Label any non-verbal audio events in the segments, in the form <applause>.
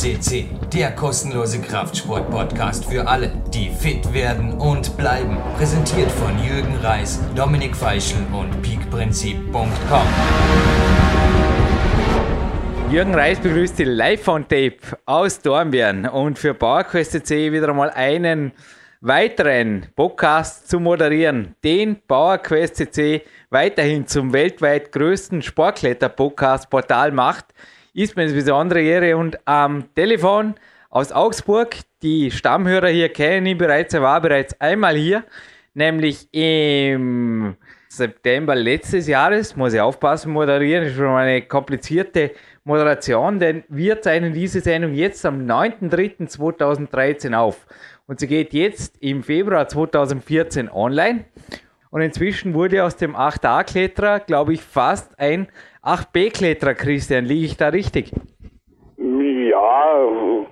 QSCC, der kostenlose Kraftsport-Podcast für alle, die fit werden und bleiben. Präsentiert von Jürgen Reis, Dominik Feischl und peakprinzip.com. Jürgen Reis begrüßt Sie live on Tape aus Dornbirn und für PowerQuest.cc wieder einmal einen weiteren Podcast zu moderieren. Den PowerQuest.cc weiterhin zum weltweit größten Sportkletter-Podcast-Portal macht ist mir eine besondere Ehre und am Telefon aus Augsburg, die Stammhörer hier kennen ihn bereits, er war bereits einmal hier, nämlich im September letztes Jahres, muss ich aufpassen, moderieren, ist schon eine komplizierte Moderation, denn wir zeichnen diese Sendung jetzt am 9.3.2013 auf. Und sie geht jetzt im Februar 2014 online. Und inzwischen wurde aus dem 8a-Kletterer, glaube ich, fast ein 8b-Kletterer, Christian. Liege ich da richtig? Ja,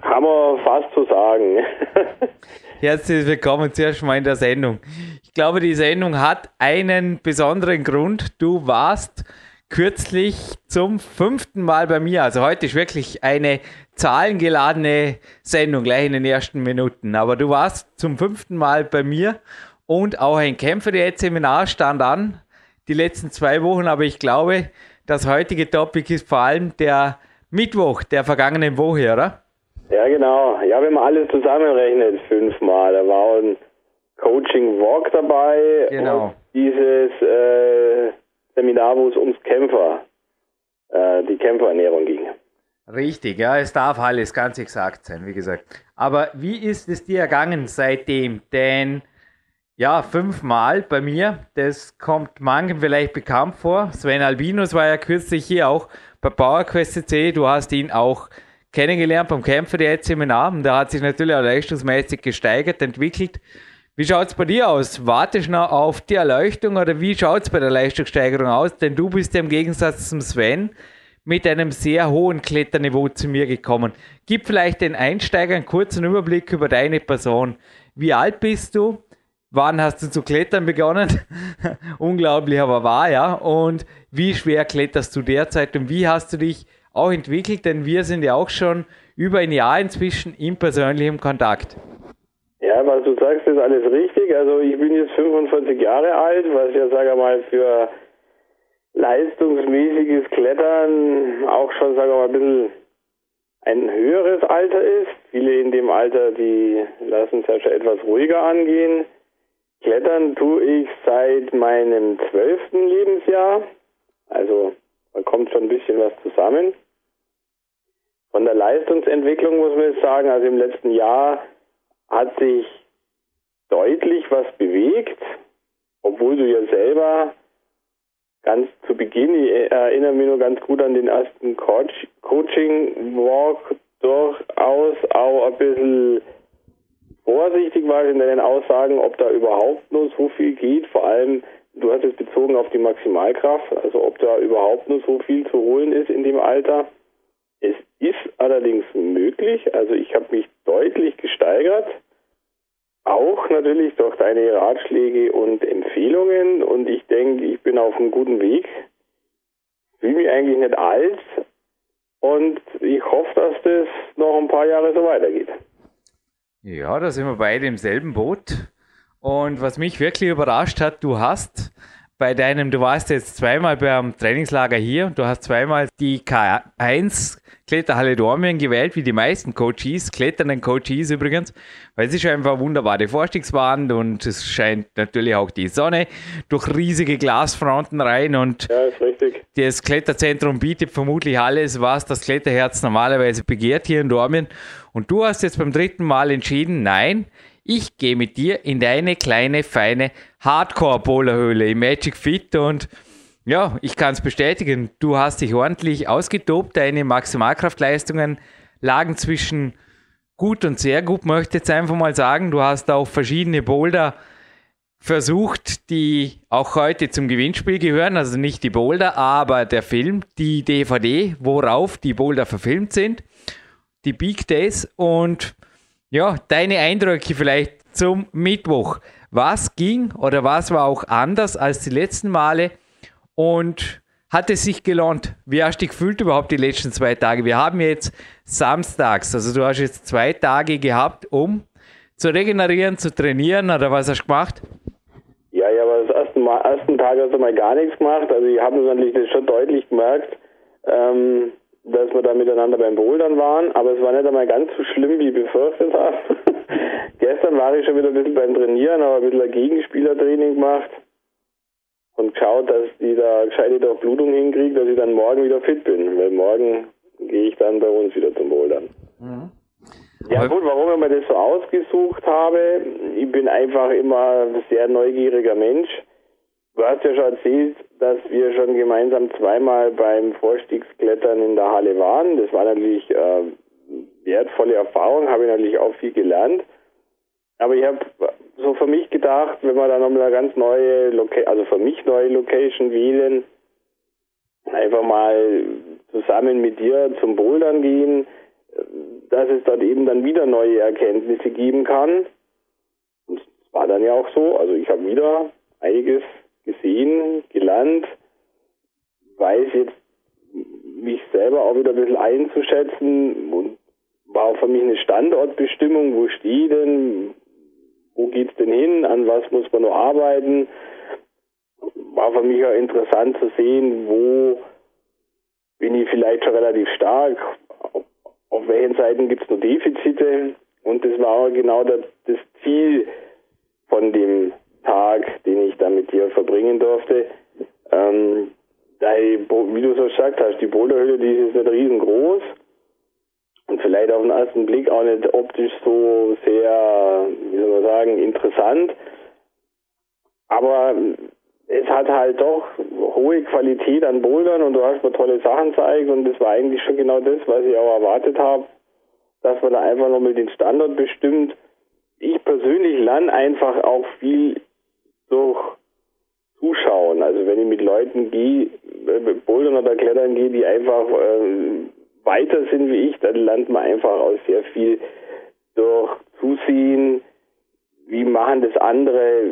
kann man fast so sagen. <laughs> Herzlich willkommen zuerst mal in der Sendung. Ich glaube, die Sendung hat einen besonderen Grund. Du warst kürzlich zum fünften Mal bei mir. Also heute ist wirklich eine zahlengeladene Sendung gleich in den ersten Minuten. Aber du warst zum fünften Mal bei mir und auch ein Kämpfer-Seminar stand an, die letzten zwei Wochen, aber ich glaube, das heutige Topic ist vor allem der Mittwoch der vergangenen Woche, oder? Ja, genau. Ja, wenn man alles zusammenrechnet, fünfmal, da war ein Coaching Walk dabei. Genau. Und dieses äh, Seminar, wo es ums Kämpfer, äh, die Kämpferernährung ging. Richtig, ja, es darf alles ganz exakt sein, wie gesagt. Aber wie ist es dir ergangen seitdem? Denn ja, fünfmal bei mir. Das kommt manchen vielleicht bekannt vor. Sven Albinus war ja kürzlich hier auch bei PowerQuest.c. Du hast ihn auch kennengelernt beim Kämpfer der Seminar. Und da hat sich natürlich auch leistungsmäßig gesteigert, entwickelt. Wie schaut es bei dir aus? Wartest du noch auf die Erleuchtung oder wie schaut es bei der Leistungssteigerung aus? Denn du bist ja im Gegensatz zum Sven mit einem sehr hohen Kletterniveau zu mir gekommen. Gib vielleicht den Einsteigern einen kurzen Überblick über deine Person. Wie alt bist du? Wann hast du zu klettern begonnen? <laughs> Unglaublich, aber wahr, ja. Und wie schwer kletterst du derzeit und wie hast du dich auch entwickelt? Denn wir sind ja auch schon über ein Jahr inzwischen in persönlichem Kontakt. Ja, was du sagst, ist alles richtig. Also ich bin jetzt 45 Jahre alt, was ja, sage mal, für leistungsmäßiges Klettern auch schon, sagen wir mal, ein bisschen ein höheres Alter ist. Viele in dem Alter, die lassen es ja schon etwas ruhiger angehen. Klettern tue ich seit meinem zwölften Lebensjahr. Also da kommt schon ein bisschen was zusammen. Von der Leistungsentwicklung muss man sagen, also im letzten Jahr hat sich deutlich was bewegt, obwohl du ja selber ganz zu Beginn, ich erinnere mich nur ganz gut an den ersten Coaching-Walk, durchaus auch ein bisschen vorsichtig war in deinen Aussagen, ob da überhaupt nur so viel geht. Vor allem, du hast es bezogen auf die Maximalkraft, also ob da überhaupt nur so viel zu holen ist in dem Alter. Es ist allerdings möglich, also ich habe mich deutlich gesteigert, auch natürlich durch deine Ratschläge und Empfehlungen und ich denke, ich bin auf einem guten Weg. Fühle mich eigentlich nicht alt und ich hoffe, dass das noch ein paar Jahre so weitergeht. Ja, da sind wir beide im selben Boot. Und was mich wirklich überrascht hat, du hast bei deinem, du warst jetzt zweimal beim Trainingslager hier und du hast zweimal die K1 Kletterhalle Dormien gewählt, wie die meisten Coaches, kletternden Coaches übrigens, weil es ist einfach eine wunderbare Vorstiegswand und es scheint natürlich auch die Sonne durch riesige Glasfronten rein und ja, das Kletterzentrum bietet vermutlich alles, was das Kletterherz normalerweise begehrt hier in Dormien. Und du hast jetzt beim dritten Mal entschieden, nein, ich gehe mit dir in deine kleine, feine Hardcore-Bowlerhöhle im Magic Fit und ja, ich kann es bestätigen, du hast dich ordentlich ausgetobt, deine Maximalkraftleistungen lagen zwischen gut und sehr gut, möchte ich jetzt einfach mal sagen. Du hast auch verschiedene Boulder versucht, die auch heute zum Gewinnspiel gehören, also nicht die Boulder, aber der Film, die DVD, worauf die Boulder verfilmt sind, die Big Days und ja, deine Eindrücke vielleicht zum Mittwoch. Was ging oder was war auch anders als die letzten Male? Und hat es sich gelohnt? Wie hast du dich gefühlt überhaupt die letzten zwei Tage? Wir haben jetzt samstags, also du hast jetzt zwei Tage gehabt, um zu regenerieren, zu trainieren oder was hast du gemacht? Ja, ja, aber das ersten, mal, ersten Tag hast du mal gar nichts gemacht. Also ich habe natürlich das schon deutlich gemerkt, ähm, dass wir da miteinander beim Bouldern waren, aber es war nicht einmal ganz so schlimm, wie ich befürchtet habe. <laughs> Gestern war ich schon wieder ein bisschen beim Trainieren, aber ein bisschen ein Gegenspielertraining gemacht und geschaut, dass die da gescheite Durchblutung hinkriegt, dass ich dann morgen wieder fit bin. Weil morgen gehe ich dann bei uns wieder zum Bouldern. Mhm. Ja gut, warum ich mir das so ausgesucht habe, ich bin einfach immer ein sehr neugieriger Mensch. Du hast ja schon erzählt, dass wir schon gemeinsam zweimal beim Vorstiegsklettern in der Halle waren. Das war natürlich äh, wertvolle Erfahrung, habe ich natürlich auch viel gelernt. Aber ich habe so für mich gedacht, wenn wir da nochmal eine ganz neue, Loca also für mich neue Location wählen, einfach mal zusammen mit dir zum Bouldern gehen, dass es dort eben dann wieder neue Erkenntnisse geben kann. Und es war dann ja auch so. Also ich habe wieder einiges gesehen, gelernt, weiß jetzt mich selber auch wieder ein bisschen einzuschätzen und war für mich eine Standortbestimmung, wo stehe denn, wo geht's denn hin, an was muss man noch arbeiten. War für mich auch interessant zu sehen, wo bin ich vielleicht schon relativ stark, auf welchen Seiten gibt es noch Defizite. Und das war genau das, das Ziel von dem Tag, den ich da mit dir verbringen durfte. Ähm, wie du so gesagt hast, die Boulderhöhle, die ist nicht riesengroß und vielleicht auf den ersten Blick auch nicht optisch so sehr, wie soll man sagen, interessant. Aber es hat halt doch hohe Qualität an Bouldern und du hast mir tolle Sachen gezeigt und das war eigentlich schon genau das, was ich auch erwartet habe, dass man da einfach nochmal den Standard bestimmt. Ich persönlich lerne einfach auch viel durch Zuschauen. Also wenn ich mit Leuten gehe, äh, Bouldern oder Klettern gehe, die einfach äh, weiter sind wie ich, dann lernt man einfach auch sehr viel durch Zusehen, wie machen das andere,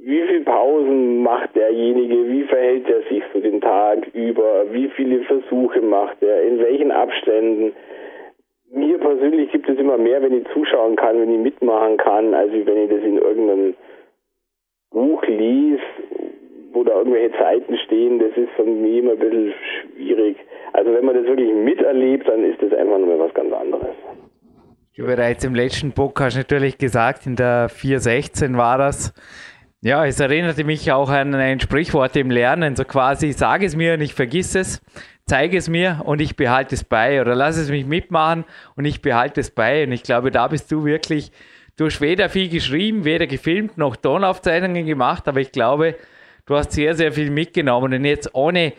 wie viele Pausen macht derjenige, wie verhält er sich so den Tag über, wie viele Versuche macht er, in welchen Abständen. Mir persönlich gibt es immer mehr, wenn ich zuschauen kann, wenn ich mitmachen kann, als wenn ich das in irgendeinem Buch lese, wo da irgendwelche Zeiten stehen. Das ist für mich immer ein bisschen schwierig. Also wenn man das wirklich miterlebt, dann ist das einfach nur was ganz anderes. Du bereits im letzten Book hast natürlich gesagt, in der 416 war das, ja, es erinnerte mich auch an ein Sprichwort im Lernen, so quasi, sag es mir und ich vergiss es, zeige es mir und ich behalte es bei oder lass es mich mitmachen und ich behalte es bei. Und ich glaube, da bist du wirklich, du hast weder viel geschrieben, weder gefilmt noch Tonaufzeichnungen gemacht, aber ich glaube, du hast sehr, sehr viel mitgenommen und jetzt ohne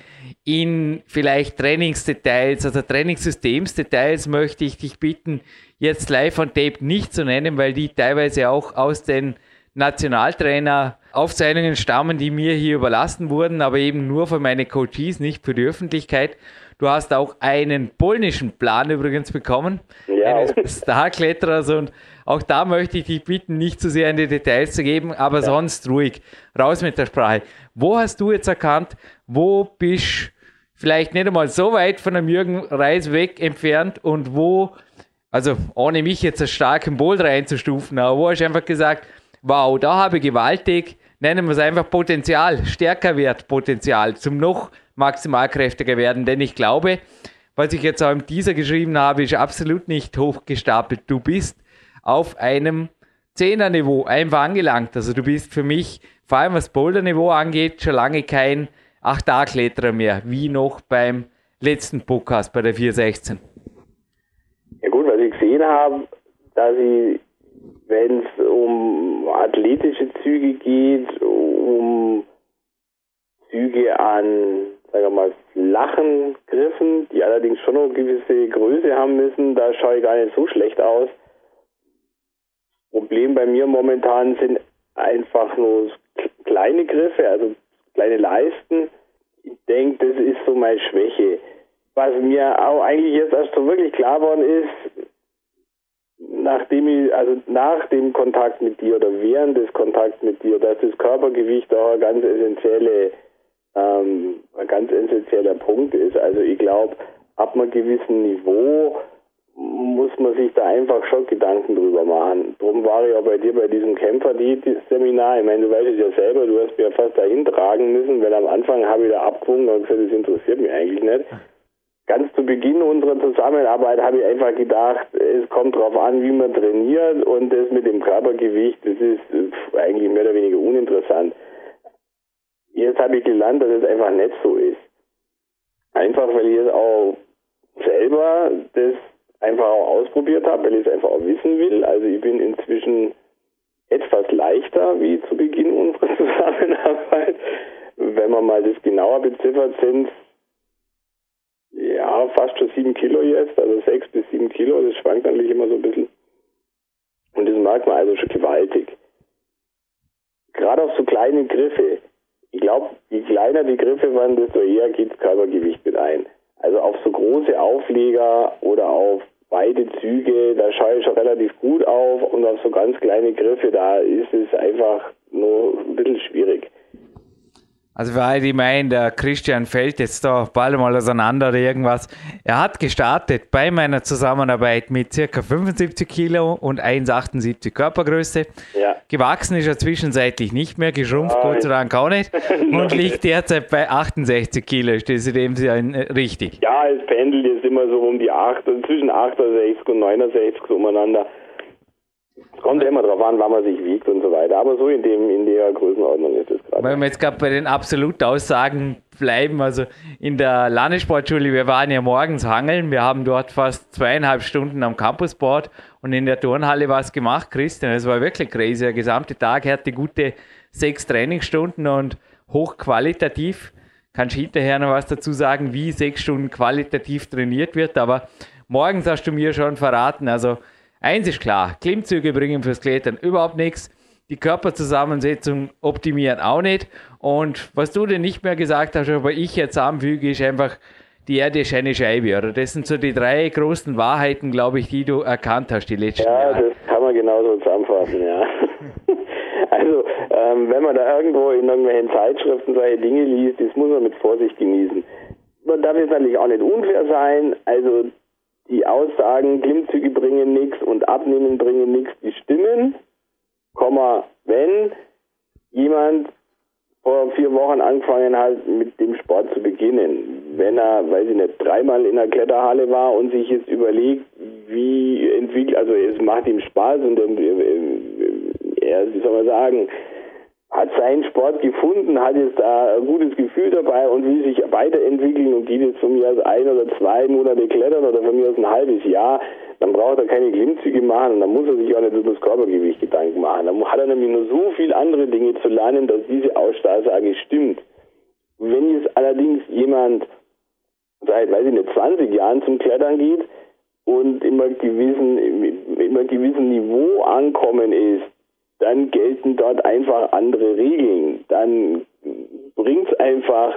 in vielleicht Trainingsdetails, also Trainingssystemsdetails möchte ich dich bitten, jetzt live on tape nicht zu nennen, weil die teilweise auch aus den Nationaltrainer Aufzeichnungen stammen, die mir hier überlassen wurden, aber eben nur für meine Coaches, nicht für die Öffentlichkeit. Du hast auch einen polnischen Plan übrigens bekommen, ja. eines Starkletterers und auch da möchte ich dich bitten, nicht zu sehr in die Details zu geben, aber ja. sonst ruhig, raus mit der Sprache. Wo hast du jetzt erkannt, wo bist vielleicht nicht einmal so weit von dem Jürgen Reis weg entfernt und wo, also ohne mich jetzt als starken Boulder einzustufen, aber wo hast du einfach gesagt, wow, da habe ich gewaltig, nennen wir es einfach Potenzial, stärker wird Potenzial zum noch maximalkräftiger werden. Denn ich glaube, was ich jetzt auch im Teaser geschrieben habe, ist absolut nicht hochgestapelt. Du bist auf einem Zehner-Niveau einfach angelangt. Also du bist für mich, vor allem was Boulder-Niveau angeht, schon lange kein 8A-Kletterer mehr, wie noch beim letzten Podcast bei der 416. Ja gut, was ich gesehen habe, dass ich wenn es um athletische Züge geht, um Züge an, sagen wir mal, flachen Griffen, die allerdings schon eine gewisse Größe haben müssen, da schaue ich gar nicht so schlecht aus. Problem bei mir momentan sind einfach nur kleine Griffe, also kleine Leisten. Ich denke, das ist so meine Schwäche. Was mir auch eigentlich jetzt erst so wirklich klar geworden ist, nachdem ich, also nach dem Kontakt mit dir oder während des Kontakts mit dir, dass das Körpergewicht auch eine ganz essentielle ähm, ein ganz essentieller Punkt ist. Also ich glaube, ab einem gewissen Niveau muss man sich da einfach schon Gedanken drüber machen. Darum war ich auch bei dir bei diesem Kämpfer-Seminar. Ich meine, du weißt es ja selber, du hast mir fast dahin tragen müssen, weil am Anfang habe ich da abgewunken und gesagt, das interessiert mich eigentlich nicht. Ganz zu Beginn unserer Zusammenarbeit habe ich einfach gedacht, es kommt darauf an, wie man trainiert und das mit dem Körpergewicht, das ist eigentlich mehr oder weniger uninteressant. Jetzt habe ich gelernt, dass es einfach nicht so ist. Einfach, weil ich es auch selber das einfach auch ausprobiert habe, weil ich es einfach auch wissen will. Also ich bin inzwischen etwas leichter wie zu Beginn <laughs> unserer Zusammenarbeit. Wenn man mal das genauer beziffert, sind ja fast schon sieben Kilo jetzt, also sechs bis sieben Kilo. Das schwankt natürlich immer so ein bisschen. Und das merkt man also schon gewaltig. Gerade auf so kleine Griffe. Ich glaube, je kleiner die Griffe waren, desto eher geht Körpergewicht mit ein. Also auf so große Aufleger oder auf beide Züge, da schaue ich schon relativ gut auf und auf so ganz kleine Griffe, da ist es einfach nur ein bisschen schwierig. Also für alle, die meinen, der Christian fällt jetzt da bald mal auseinander oder irgendwas. Er hat gestartet bei meiner Zusammenarbeit mit circa 75 Kilo und 1,78 Körpergröße. Ja. Gewachsen ist er zwischenzeitlich nicht mehr, geschrumpft Gott sei Dank auch nicht <laughs> und liegt derzeit bei 68 Kilo. Ist das in dem Sinne richtig? Ja, es pendelt jetzt immer so um die 8, zwischen 68 und 69 umeinander. Kommt ja immer darauf an, wann man sich wiegt und so weiter. Aber so in, dem, in der Größenordnung ist es gerade. Wenn wir jetzt gerade bei den Absolutaussagen bleiben, also in der Landessportschule, wir waren ja morgens hangeln, wir haben dort fast zweieinhalb Stunden am Campusboard und in der Turnhalle was gemacht, Christian. Es war wirklich crazy. Der gesamte Tag hatte gute sechs Trainingsstunden und hochqualitativ. Kannst du hinterher noch was dazu sagen, wie sechs Stunden qualitativ trainiert wird, aber morgens hast du mir schon verraten, also Eins ist klar, Klimmzüge bringen fürs Klettern überhaupt nichts. Die Körperzusammensetzung optimieren auch nicht. Und was du denn nicht mehr gesagt hast, aber ich jetzt anfüge, ist einfach, die Erde ist eine Scheibe. Oder das sind so die drei großen Wahrheiten, glaube ich, die du erkannt hast die letzten ja, Jahre. Ja, das kann man genauso zusammenfassen, ja. <laughs> also, ähm, wenn man da irgendwo in irgendwelchen Zeitschriften solche Dinge liest, das muss man mit Vorsicht genießen. Man darf jetzt natürlich auch nicht unfair sein. Also, die Aussagen, Klimmzüge bringen nichts und Abnehmen bringen nichts, die stimmen, Komma, wenn jemand vor vier Wochen angefangen hat, mit dem Sport zu beginnen. Wenn er, weiß ich nicht, dreimal in der Kletterhalle war und sich jetzt überlegt, wie entwickelt, also es macht ihm Spaß und er, wie soll man sagen, hat seinen Sport gefunden, hat jetzt da ein gutes Gefühl dabei und will sich weiterentwickeln und geht jetzt von mir aus ein oder zwei Monate klettern oder von mir aus ein halbes Jahr, dann braucht er keine Klimmzüge machen und dann muss er sich auch nicht über das Körpergewicht Gedanken machen. Dann hat er nämlich nur so viele andere Dinge zu lernen, dass diese Aussage stimmt. Wenn jetzt allerdings jemand seit, weiß ich nicht, 20 Jahren zum Klettern geht und immer gewissen, immer gewissen Niveau ankommen ist, dann gelten dort einfach andere Regeln. Dann bringt es einfach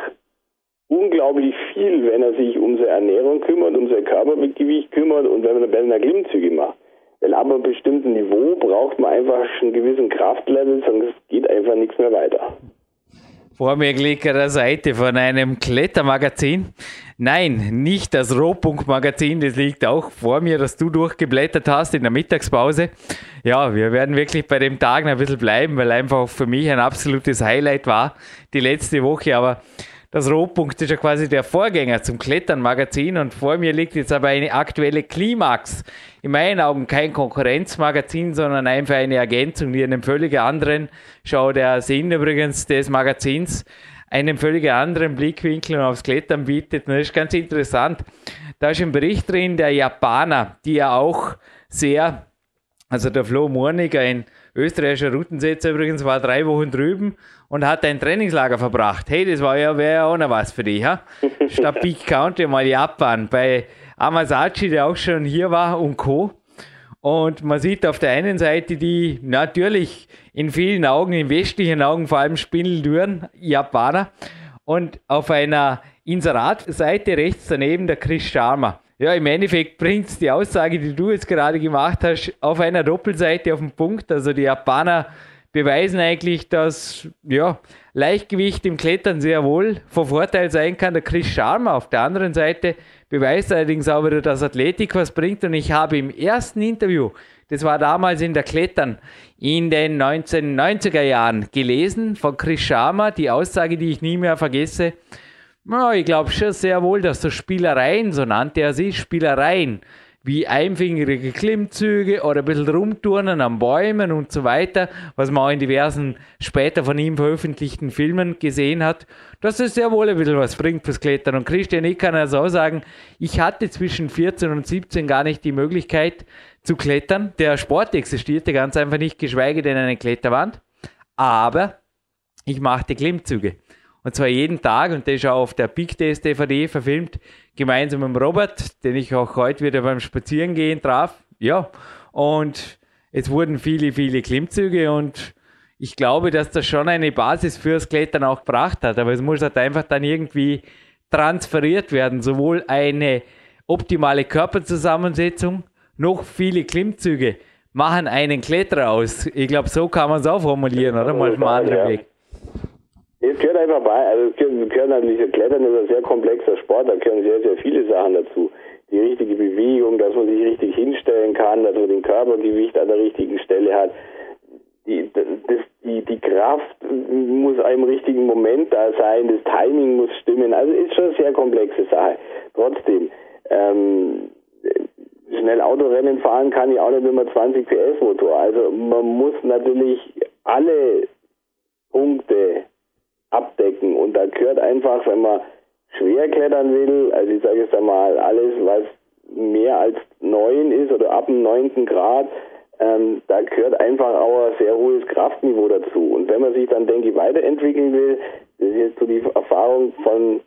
unglaublich viel, wenn er sich um seine Ernährung kümmert, um sein Körpergewicht kümmert und wenn man Berliner Klimmzüge macht. Weil ab einem bestimmten Niveau braucht man einfach einen gewissen Kraftlevel, sonst geht einfach nichts mehr weiter vor mir liegt eine Seite von einem Klettermagazin. Nein, nicht das Rohpunkt-Magazin, das liegt auch vor mir, das du durchgeblättert hast in der Mittagspause. Ja, wir werden wirklich bei dem Tag ein bisschen bleiben, weil einfach für mich ein absolutes Highlight war die letzte Woche. Aber das Rohpunkt ist ja quasi der Vorgänger zum Klettern-Magazin und vor mir liegt jetzt aber eine aktuelle Klimax. In meinen Augen kein Konkurrenzmagazin, sondern einfach eine Ergänzung, die einem völlig anderen, schau der Sinn übrigens des Magazins, einen völlig anderen Blickwinkel aufs Klettern bietet. Und das ist ganz interessant. Da ist ein Bericht drin der Japaner, die ja auch sehr, also der Flo Murnig, ein österreichischer Routensetzer übrigens, war drei Wochen drüben und hat ein Trainingslager verbracht. Hey, das war ja, wäre ja auch noch was für dich. Ha? <laughs> Statt Peak County mal Japan bei Amasachi, der auch schon hier war und Co. Und man sieht auf der einen Seite die natürlich in vielen Augen, in westlichen Augen vor allem Spindeldüren, Japaner. Und auf einer Inserat-Seite rechts daneben der Chris Sharma. Ja, im Endeffekt bringt die Aussage, die du jetzt gerade gemacht hast, auf einer Doppelseite auf den Punkt. Also die Japaner beweisen eigentlich, dass ja, Leichtgewicht im Klettern sehr wohl von Vorteil sein kann. Der Chris Sharma auf der anderen Seite beweist allerdings auch wieder, dass Athletik was bringt. Und ich habe im ersten Interview, das war damals in der Klettern in den 1990er Jahren, gelesen von Chris Sharma, die Aussage, die ich nie mehr vergesse. Ja, ich glaube schon sehr wohl, dass so Spielereien, so nannte er sie, Spielereien, wie einfingerige Klimmzüge oder ein bisschen rumturnen an Bäumen und so weiter, was man auch in diversen später von ihm veröffentlichten Filmen gesehen hat, dass es sehr wohl ein bisschen was bringt fürs Klettern. Und Christian, ich kann also auch sagen, ich hatte zwischen 14 und 17 gar nicht die Möglichkeit zu klettern. Der Sport existierte ganz einfach nicht, geschweige denn eine Kletterwand. Aber ich machte Klimmzüge. Und zwar jeden Tag, und das ist auch auf der Big Days DVD verfilmt, gemeinsam mit Robert, den ich auch heute wieder beim Spazierengehen traf. Ja, und es wurden viele, viele Klimmzüge und ich glaube, dass das schon eine Basis fürs Klettern auch gebracht hat. Aber es muss halt einfach dann irgendwie transferiert werden. Sowohl eine optimale Körperzusammensetzung, noch viele Klimmzüge machen einen Kletterer aus. Ich glaube, so kann man es auch formulieren, oder? Mal vom anderen Weg. Es gehört einfach bei, also es gehört, gehört natürlich, Klettern ist ein sehr komplexer Sport, da gehören sehr, sehr viele Sachen dazu. Die richtige Bewegung, dass man sich richtig hinstellen kann, dass man den Körpergewicht an der richtigen Stelle hat. Die, das, die, die Kraft muss im richtigen Moment da sein, das Timing muss stimmen. Also ist schon eine sehr komplexe Sache. Trotzdem, ähm, schnell Autorennen fahren kann ich auch nicht mit einem 20 PS Motor. Also man muss natürlich alle Punkte abdecken. Und da gehört einfach, wenn man schwer klettern will, also ich sage jetzt einmal, alles, was mehr als neun ist oder ab dem neunten Grad, ähm, da gehört einfach auch ein sehr hohes Kraftniveau dazu. Und wenn man sich dann, denke ich, weiterentwickeln will, das ist jetzt so die Erfahrung von,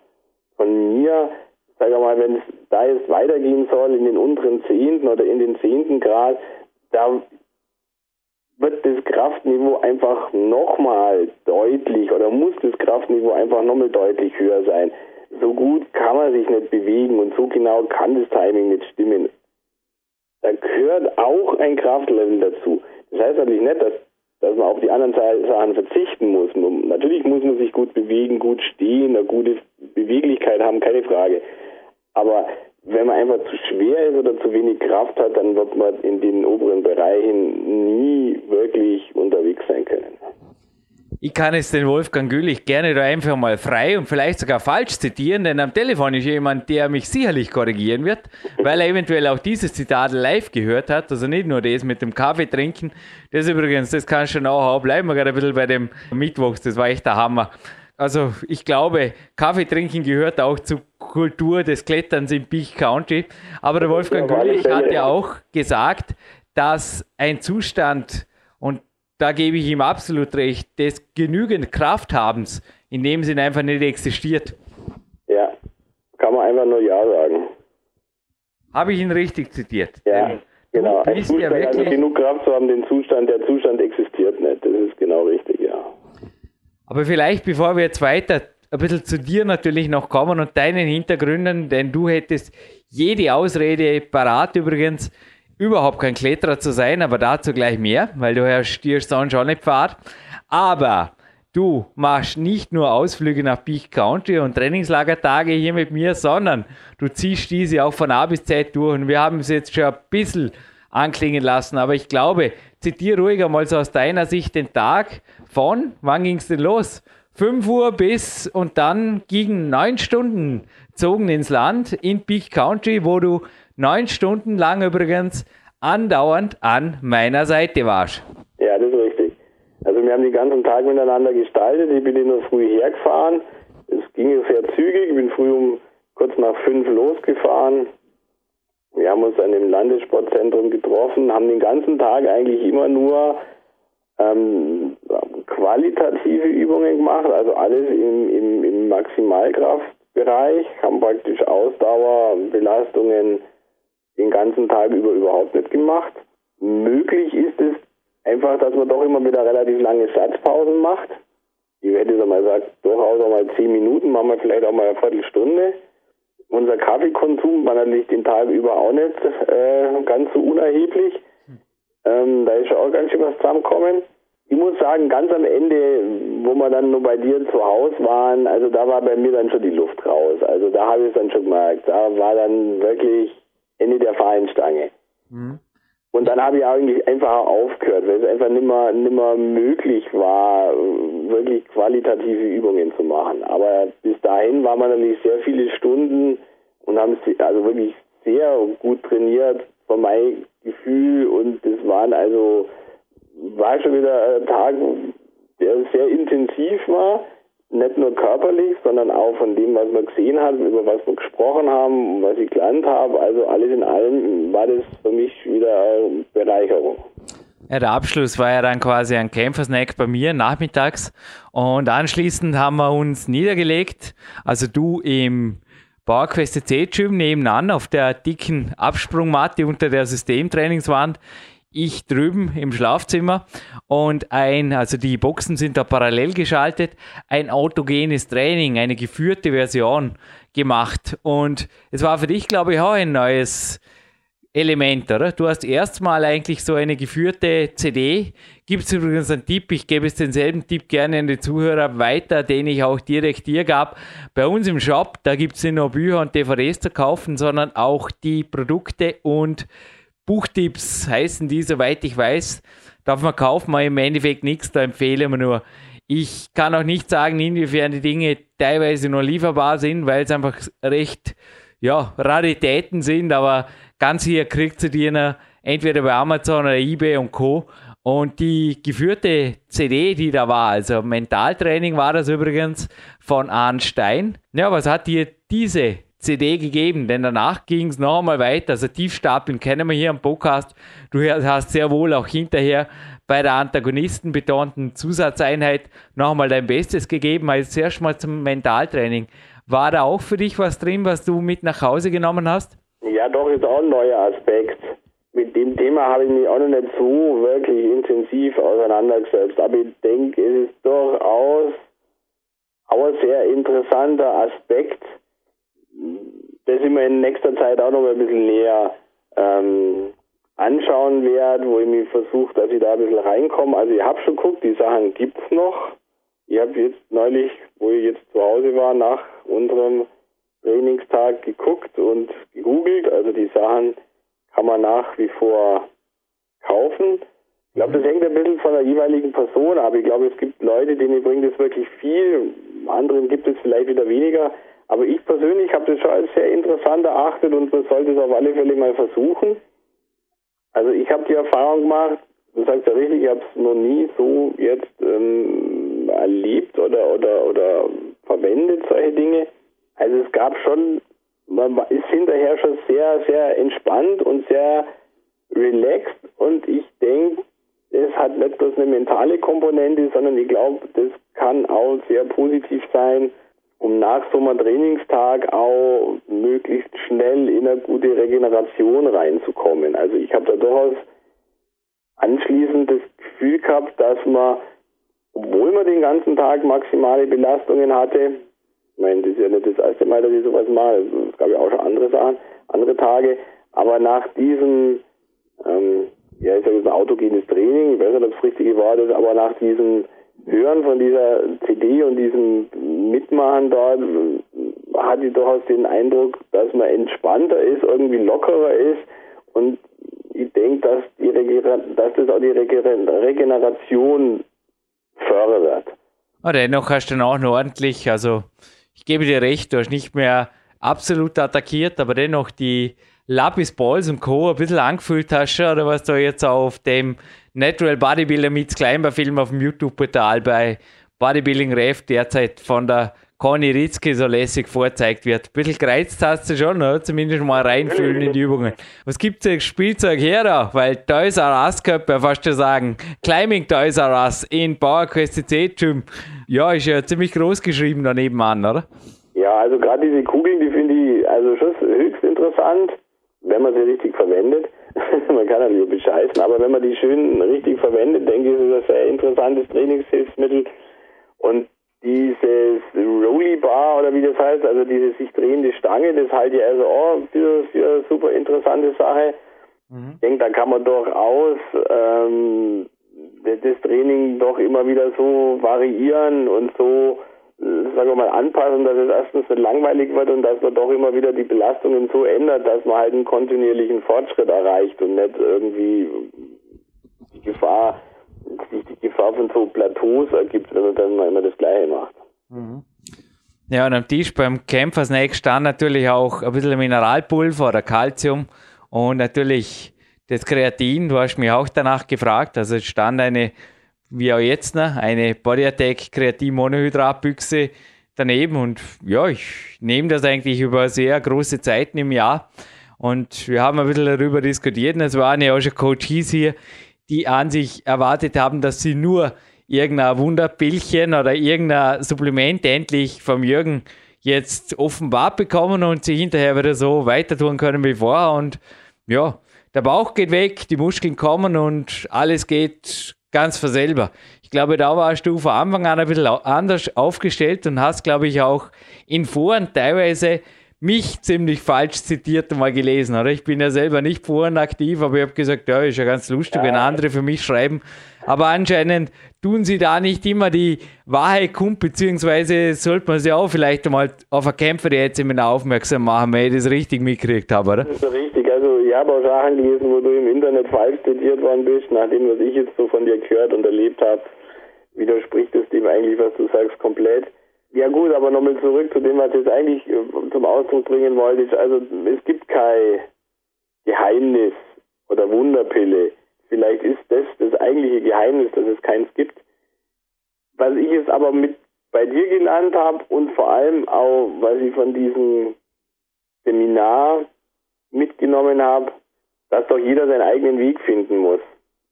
von mir, sage mal, wenn es da jetzt weitergehen soll in den unteren zehnten oder in den zehnten Grad, da wird das Kraftniveau einfach nochmal deutlich oder muss das Kraftniveau einfach nochmal deutlich höher sein. So gut kann man sich nicht bewegen und so genau kann das Timing nicht stimmen. Da gehört auch ein Kraftlevel dazu. Das heißt natürlich nicht, dass, dass man auf die anderen Sachen verzichten muss. Natürlich muss man sich gut bewegen, gut stehen, eine gute Beweglichkeit haben, keine Frage. Aber wenn man einfach zu schwer ist oder zu wenig Kraft hat, dann wird man in den oberen Bereichen nie wirklich unterwegs sein können. Ich kann es den Wolfgang Gülich gerne da einfach mal frei und vielleicht sogar falsch zitieren, denn am Telefon ist jemand, der mich sicherlich korrigieren wird, weil er eventuell auch dieses Zitat live gehört hat, also nicht nur das mit dem Kaffee trinken. Das übrigens, das kann schon auch bleiben wir gerade ein bisschen bei dem Mittwochs, das war echt der Hammer. Also ich glaube, Kaffee trinken gehört auch zur Kultur des Kletterns im Peak County. Aber der Wolfgang Güllich hat ja auch gesagt, dass ein Zustand, und da gebe ich ihm absolut recht, des genügend Krafthabens in dem Sinn einfach nicht existiert. Ja, kann man einfach nur Ja sagen. Habe ich ihn richtig zitiert? Ja, genau. Ein Zustand, ja also genug Kraft zu haben, den Zustand, der Zustand existiert nicht. Das ist genau richtig. Aber vielleicht, bevor wir jetzt weiter ein bisschen zu dir natürlich noch kommen und deinen Hintergründen, denn du hättest jede Ausrede parat übrigens, überhaupt kein Kletterer zu sein, aber dazu gleich mehr, weil du stierst sonst schon nicht Pfad. Aber du machst nicht nur Ausflüge nach Peak Country und Trainingslagertage hier mit mir, sondern du ziehst diese auch von A bis Z durch und wir haben es jetzt schon ein bisschen anklingen lassen, aber ich glaube, zitiere ruhig einmal so aus deiner Sicht den Tag von, wann ging es denn los? 5 Uhr bis und dann gingen neun Stunden zogen ins Land in Peak Country, wo du neun Stunden lang übrigens andauernd an meiner Seite warst. Ja, das ist richtig. Also wir haben den ganzen Tag miteinander gestaltet. Ich bin in der Früh hergefahren. Es ging sehr zügig. Ich bin früh um kurz nach fünf losgefahren. Wir haben uns dann im Landessportzentrum getroffen, haben den ganzen Tag eigentlich immer nur ähm, qualitative Übungen gemacht, also alles im, im, im Maximalkraftbereich, haben praktisch Ausdauerbelastungen den ganzen Tag über überhaupt nicht gemacht. Möglich ist es einfach, dass man doch immer wieder relativ lange Satzpausen macht. Ich hätte jetzt mal gesagt, durchaus auch mal zehn Minuten, machen wir vielleicht auch mal eine Viertelstunde. Unser Kaffeekonsum war natürlich den Tag über auch nicht äh, ganz so unerheblich. Ähm, da ist schon auch ganz schön was zusammengekommen. ich muss sagen, ganz am Ende, wo wir dann nur bei dir zu Hause waren, also da war bei mir dann schon die Luft raus. Also da habe ich es dann schon gemerkt. Da war dann wirklich Ende der Fahnenstange. Mhm. Und dann habe ich eigentlich einfach aufgehört, weil es einfach nimmer, nimmer möglich war, wirklich qualitative Übungen zu machen. Aber bis dahin waren wir natürlich sehr viele Stunden und haben also wirklich sehr gut trainiert von meinem Gefühl und das waren also war schon wieder ein Tag, der sehr intensiv war, nicht nur körperlich, sondern auch von dem, was man gesehen hat, über was wir gesprochen haben, was ich gelernt habe. Also alles in allem war das für mich wieder eine Bereicherung. Ja, der Abschluss war ja dann quasi ein Kämpfersnack bei mir nachmittags und anschließend haben wir uns niedergelegt, also du im PowerQuest C-Gym nebenan auf der dicken Absprungmatte unter der Systemtrainingswand ich drüben im Schlafzimmer und ein, also die Boxen sind da parallel geschaltet, ein autogenes Training, eine geführte Version gemacht. Und es war für dich, glaube ich, auch ein neues Element, oder? Du hast erstmal eigentlich so eine geführte CD. Gibt es übrigens einen Tipp, ich gebe es denselben Tipp gerne an die Zuhörer weiter, den ich auch direkt dir gab. Bei uns im Shop, da gibt es nicht nur Bücher und DVDs zu kaufen, sondern auch die Produkte und Buchtipps heißen die, soweit ich weiß. Darf man kaufen, aber im Endeffekt nichts, da empfehle mir nur. Ich kann auch nicht sagen, inwiefern die Dinge teilweise nur lieferbar sind, weil es einfach recht, ja, Raritäten sind, aber ganz hier kriegt sie die entweder bei Amazon oder eBay und Co. Und die geführte CD, die da war, also Mentaltraining war das übrigens von Arne Stein. Ja, was hat dir diese CD gegeben, denn danach ging es noch einmal weiter. Also Tiefstapeln kennen wir hier am Podcast. Du hast sehr wohl auch hinterher bei der Antagonisten betonten Zusatzeinheit noch einmal dein Bestes gegeben. Also zuerst mal zum Mentaltraining. War da auch für dich was drin, was du mit nach Hause genommen hast? Ja, doch, ist auch ein neuer Aspekt. Mit dem Thema habe ich mich auch noch nicht so wirklich intensiv auseinandergesetzt. Aber ich denke, es ist durchaus auch ein sehr interessanter Aspekt, das ich mir in nächster Zeit auch noch ein bisschen näher ähm, anschauen werde, wo ich mich versuche, dass ich da ein bisschen reinkomme. Also ich habe schon geguckt, die Sachen gibt es noch. Ich habe jetzt neulich, wo ich jetzt zu Hause war, nach unserem Trainingstag geguckt und gegoogelt. Also die Sachen kann man nach wie vor kaufen. Ich glaube, das hängt ein bisschen von der jeweiligen Person ab. Ich glaube, es gibt Leute, denen bringt es wirklich viel, anderen gibt es vielleicht wieder weniger. Aber ich persönlich habe das schon als sehr interessant erachtet und man sollte es auf alle Fälle mal versuchen. Also ich habe die Erfahrung gemacht, du sagst ja richtig, ich habe es noch nie so jetzt ähm, erlebt oder, oder, oder verwendet, solche Dinge. Also es gab schon, man ist hinterher schon sehr, sehr entspannt und sehr relaxed und ich denke, es hat nicht bloß eine mentale Komponente, sondern ich glaube, das kann auch sehr positiv sein, um nach so einem Trainingstag auch möglichst schnell in eine gute Regeneration reinzukommen. Also ich habe da durchaus anschließend das Gefühl gehabt, dass man, obwohl man den ganzen Tag maximale Belastungen hatte, ich meine, das ist ja nicht das erste Mal, dass ich sowas mache, es gab ja auch schon andere Sachen, andere Tage, aber nach diesem, ähm, ja, ich sage jetzt ein autogenes Training, ich weiß nicht, ob das richtige Wort ist, aber nach diesem Hören von dieser CD und diesem Mitmachen dort hatte ich durchaus den Eindruck, dass man entspannter ist, irgendwie lockerer ist und ich denke, dass, dass das auch die Regeneration fördert. Oh, dennoch hast du dann auch noch ordentlich, also ich gebe dir recht, du hast nicht mehr absolut attackiert, aber dennoch die Lapis Balls und Co. ein bisschen angefühlt hast, oder was du jetzt auf dem Natural Bodybuilder Meets Climber Film auf dem YouTube-Portal bei Bodybuilding Ref derzeit von der Conny Ritzke so lässig vorzeigt wird. Ein bisschen gereizt hast du schon, oder? zumindest mal reinfühlen in die Übungen. Was gibt es Spielzeug her da? Weil Toys R Us könnte man fast schon sagen. Climbing Toys R Us in PowerQuest C Gym. Ja, ist ja ziemlich groß geschrieben daneben an, oder? Ja, also gerade diese Kugeln, die finde ich also schon höchst interessant, wenn man sie richtig verwendet. <laughs> man kann natürlich bescheißen, aber wenn man die schön richtig verwendet, denke ich, ist das ein sehr interessantes Trainingshilfsmittel. Und dieses Rolly Bar oder wie das heißt, also diese sich drehende Stange, das halte ich also auch für, für eine super interessante Sache. Mhm. Ich denke, da kann man durchaus ähm, das Training doch immer wieder so variieren und so, sagen wir mal, anpassen, dass es erstens nicht langweilig wird und dass man doch immer wieder die Belastungen so ändert, dass man halt einen kontinuierlichen Fortschritt erreicht und nicht irgendwie die Gefahr, sich die Gefahr von so Plateaus ergibt, wenn man dann immer das Gleiche macht. Mhm. Ja, und am Tisch beim Campers Next stand natürlich auch ein bisschen Mineralpulver oder Calcium und natürlich das Kreatin. Du hast mich auch danach gefragt. Also es stand eine, wie auch jetzt, noch, eine Bodyattack Kreatin Monohydratbüchse daneben und ja, ich nehme das eigentlich über sehr große Zeiten im Jahr. Und wir haben ein bisschen darüber diskutiert und es waren ja auch schon Coaches hier, die an sich erwartet haben, dass sie nur irgendein Wunderpillchen oder irgendein Supplement endlich vom Jürgen jetzt offenbart bekommen und sie hinterher wieder so weiter tun können wie vorher. Und ja, der Bauch geht weg, die Muskeln kommen und alles geht ganz von selber. Ich glaube, da warst du von Anfang an ein bisschen anders aufgestellt und hast, glaube ich, auch in Foren teilweise mich ziemlich falsch zitiert mal gelesen, oder? Ich bin ja selber nicht Foren aktiv, aber ich habe gesagt, ja, ist ja ganz lustig, wenn andere für mich schreiben. Aber anscheinend tun sie da nicht immer die Wahrheit kund, beziehungsweise sollte man sie auch vielleicht einmal auf ein Kämpfer jetzt immer aufmerksam machen, wenn ich das richtig mitgekriegt habe, oder? Das ist richtig. Ich habe auch Sachen gelesen, wo du im Internet falsch zitiert worden bist, nach dem, was ich jetzt so von dir gehört und erlebt habe, widerspricht es dem eigentlich, was du sagst, komplett. Ja gut, aber nochmal zurück zu dem, was ich jetzt eigentlich äh, zum Ausdruck bringen wollte. Also es gibt kein Geheimnis oder Wunderpille. Vielleicht ist das das eigentliche Geheimnis, dass es keins gibt. Was ich jetzt aber mit bei dir gelernt habe und vor allem auch, was ich von diesem Seminar mitgenommen habe, dass doch jeder seinen eigenen Weg finden muss.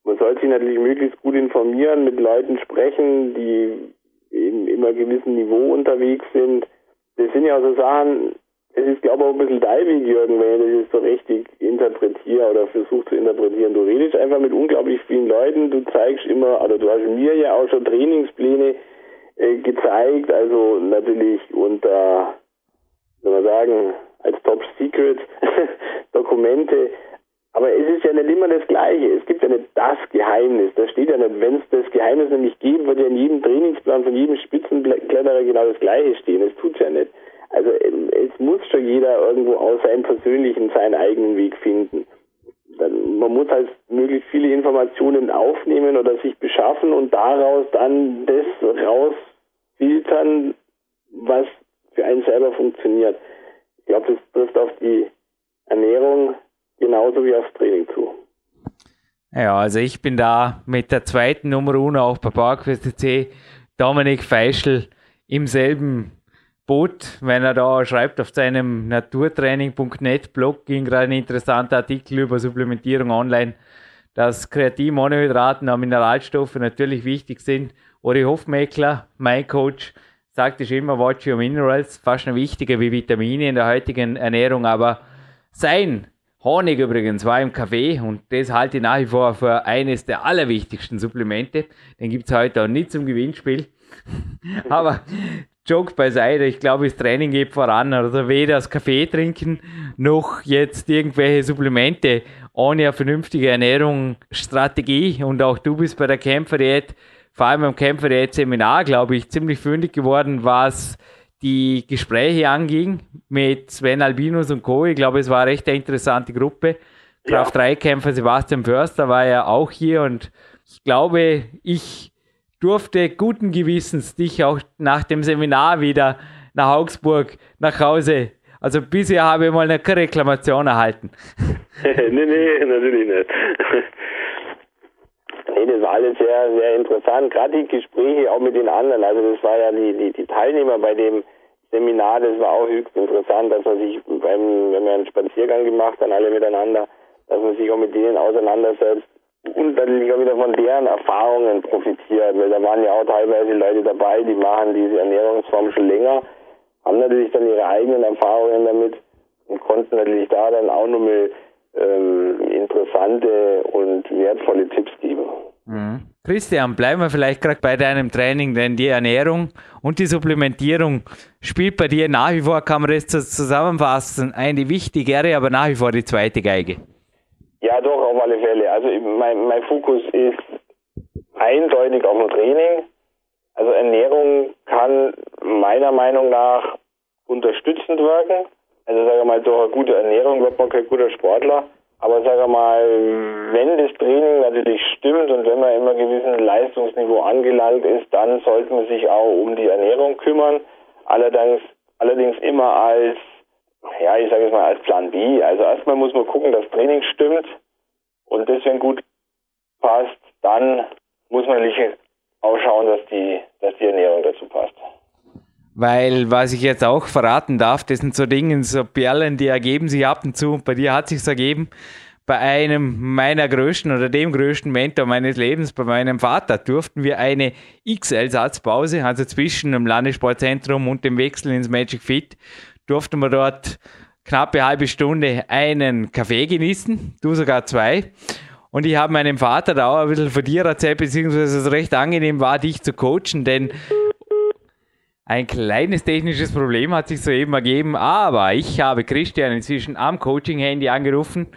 Man sollte sich natürlich möglichst gut informieren, mit Leuten sprechen, die in immer gewissen Niveau unterwegs sind. Das sind ja so Sachen, es ist glaube ich auch ein bisschen dein Weg, Jürgen, wenn ich das jetzt so richtig interpretiere oder versuche zu interpretieren. Du redest einfach mit unglaublich vielen Leuten, du zeigst immer, oder du hast mir ja auch schon Trainingspläne äh, gezeigt, also natürlich unter, soll man sagen, als Top Secret <laughs> Dokumente, aber es ist ja nicht immer das Gleiche. Es gibt ja nicht das Geheimnis. Da steht ja nicht, wenn es das Geheimnis nämlich gibt, wird ja in jedem Trainingsplan von jedem Spitzenkletterer genau das Gleiche stehen. Das tut ja nicht. Also es muss schon jeder irgendwo aus seinem persönlichen, seinen eigenen Weg finden. Man muss halt möglichst viele Informationen aufnehmen oder sich beschaffen und daraus dann das rausfiltern, was für einen selber funktioniert. Ich glaube, das trifft auf die Ernährung genauso wie aufs Training zu. Ja, also ich bin da mit der zweiten Nummer 1 auch bei PowerQuest C, Dominik Feischl im selben Boot, wenn er da schreibt auf seinem naturtraining.net Blog, ging gerade ein interessanter Artikel über Supplementierung online, dass Kreatin-Monohydraten und Mineralstoffe natürlich wichtig sind. Ori Hofmeckler, mein Coach, es immer, watch your minerals, fast noch wichtiger wie Vitamine in der heutigen Ernährung, aber sein Honig übrigens war im Kaffee und das halte ich nach wie vor für eines der allerwichtigsten Supplemente. Den gibt es heute auch nicht zum Gewinnspiel. <laughs> Aber Joke beiseite, ich glaube, das Training geht voran. Also weder das Kaffee trinken noch jetzt irgendwelche Supplemente ohne eine vernünftige Ernährungsstrategie. Und auch du bist bei der Kämpferdiät, vor allem beim Kämpferdiät-Seminar, glaube ich, ziemlich fündig geworden, was die Gespräche anging mit Sven Albinus und Co. Ich glaube, es war eine recht interessante Gruppe. Kraft 3 Kämpfer Sebastian Förster war ja auch hier und ich glaube, ich durfte guten Gewissens dich auch nach dem Seminar wieder nach Augsburg nach Hause. Also bisher habe ich mal eine Reklamation erhalten. <laughs> nee, nee, natürlich nicht. Nee, das war alles sehr, sehr interessant. Gerade die Gespräche auch mit den anderen. Also das war ja die, die, die Teilnehmer bei dem Seminar, das war auch höchst interessant, dass man sich beim, wenn wir einen Spaziergang gemacht haben, alle miteinander, dass man sich auch mit denen auseinandersetzt und natürlich auch wieder von deren Erfahrungen profitiert, weil da waren ja auch teilweise Leute dabei, die machen diese Ernährungsform schon länger, haben natürlich dann ihre eigenen Erfahrungen damit und konnten natürlich da dann auch nochmal ähm, interessante und wertvolle Tipps geben. Mhm. Christian, bleiben wir vielleicht gerade bei deinem Training, denn die Ernährung und die Supplementierung spielt bei dir nach wie vor, kann man das zusammenfassen, eine wichtigere, aber nach wie vor die zweite Geige. Ja, doch, auf alle Fälle. Also mein, mein Fokus ist eindeutig auf dem Training. Also Ernährung kann meiner Meinung nach unterstützend wirken. Also sage mal, durch eine gute Ernährung wird man kein guter Sportler. Aber sage mal, wenn das Training natürlich stimmt und wenn man immer gewissen Leistungsniveau angelangt ist, dann sollte man sich auch um die Ernährung kümmern. Allerdings, allerdings immer als, ja, ich sage es mal als Plan B. Also erstmal muss man gucken, dass Training stimmt und das, wenn gut passt, dann muss man natürlich auch schauen, dass die, dass die Ernährung dazu passt. Weil, was ich jetzt auch verraten darf, das sind so Dinge, so Perlen, die ergeben sich ab und zu. Bei dir hat sich ergeben. Bei einem meiner größten oder dem größten Mentor meines Lebens, bei meinem Vater, durften wir eine XL-Satzpause, also zwischen dem Landessportzentrum und dem Wechsel ins Magic Fit, durften wir dort knappe halbe Stunde einen Kaffee genießen, du sogar zwei. Und ich habe meinem Vater da auch ein bisschen von dir erzählt, beziehungsweise es recht angenehm war, dich zu coachen, denn ein kleines technisches Problem hat sich soeben ergeben, aber ich habe Christian inzwischen am Coaching-Handy angerufen.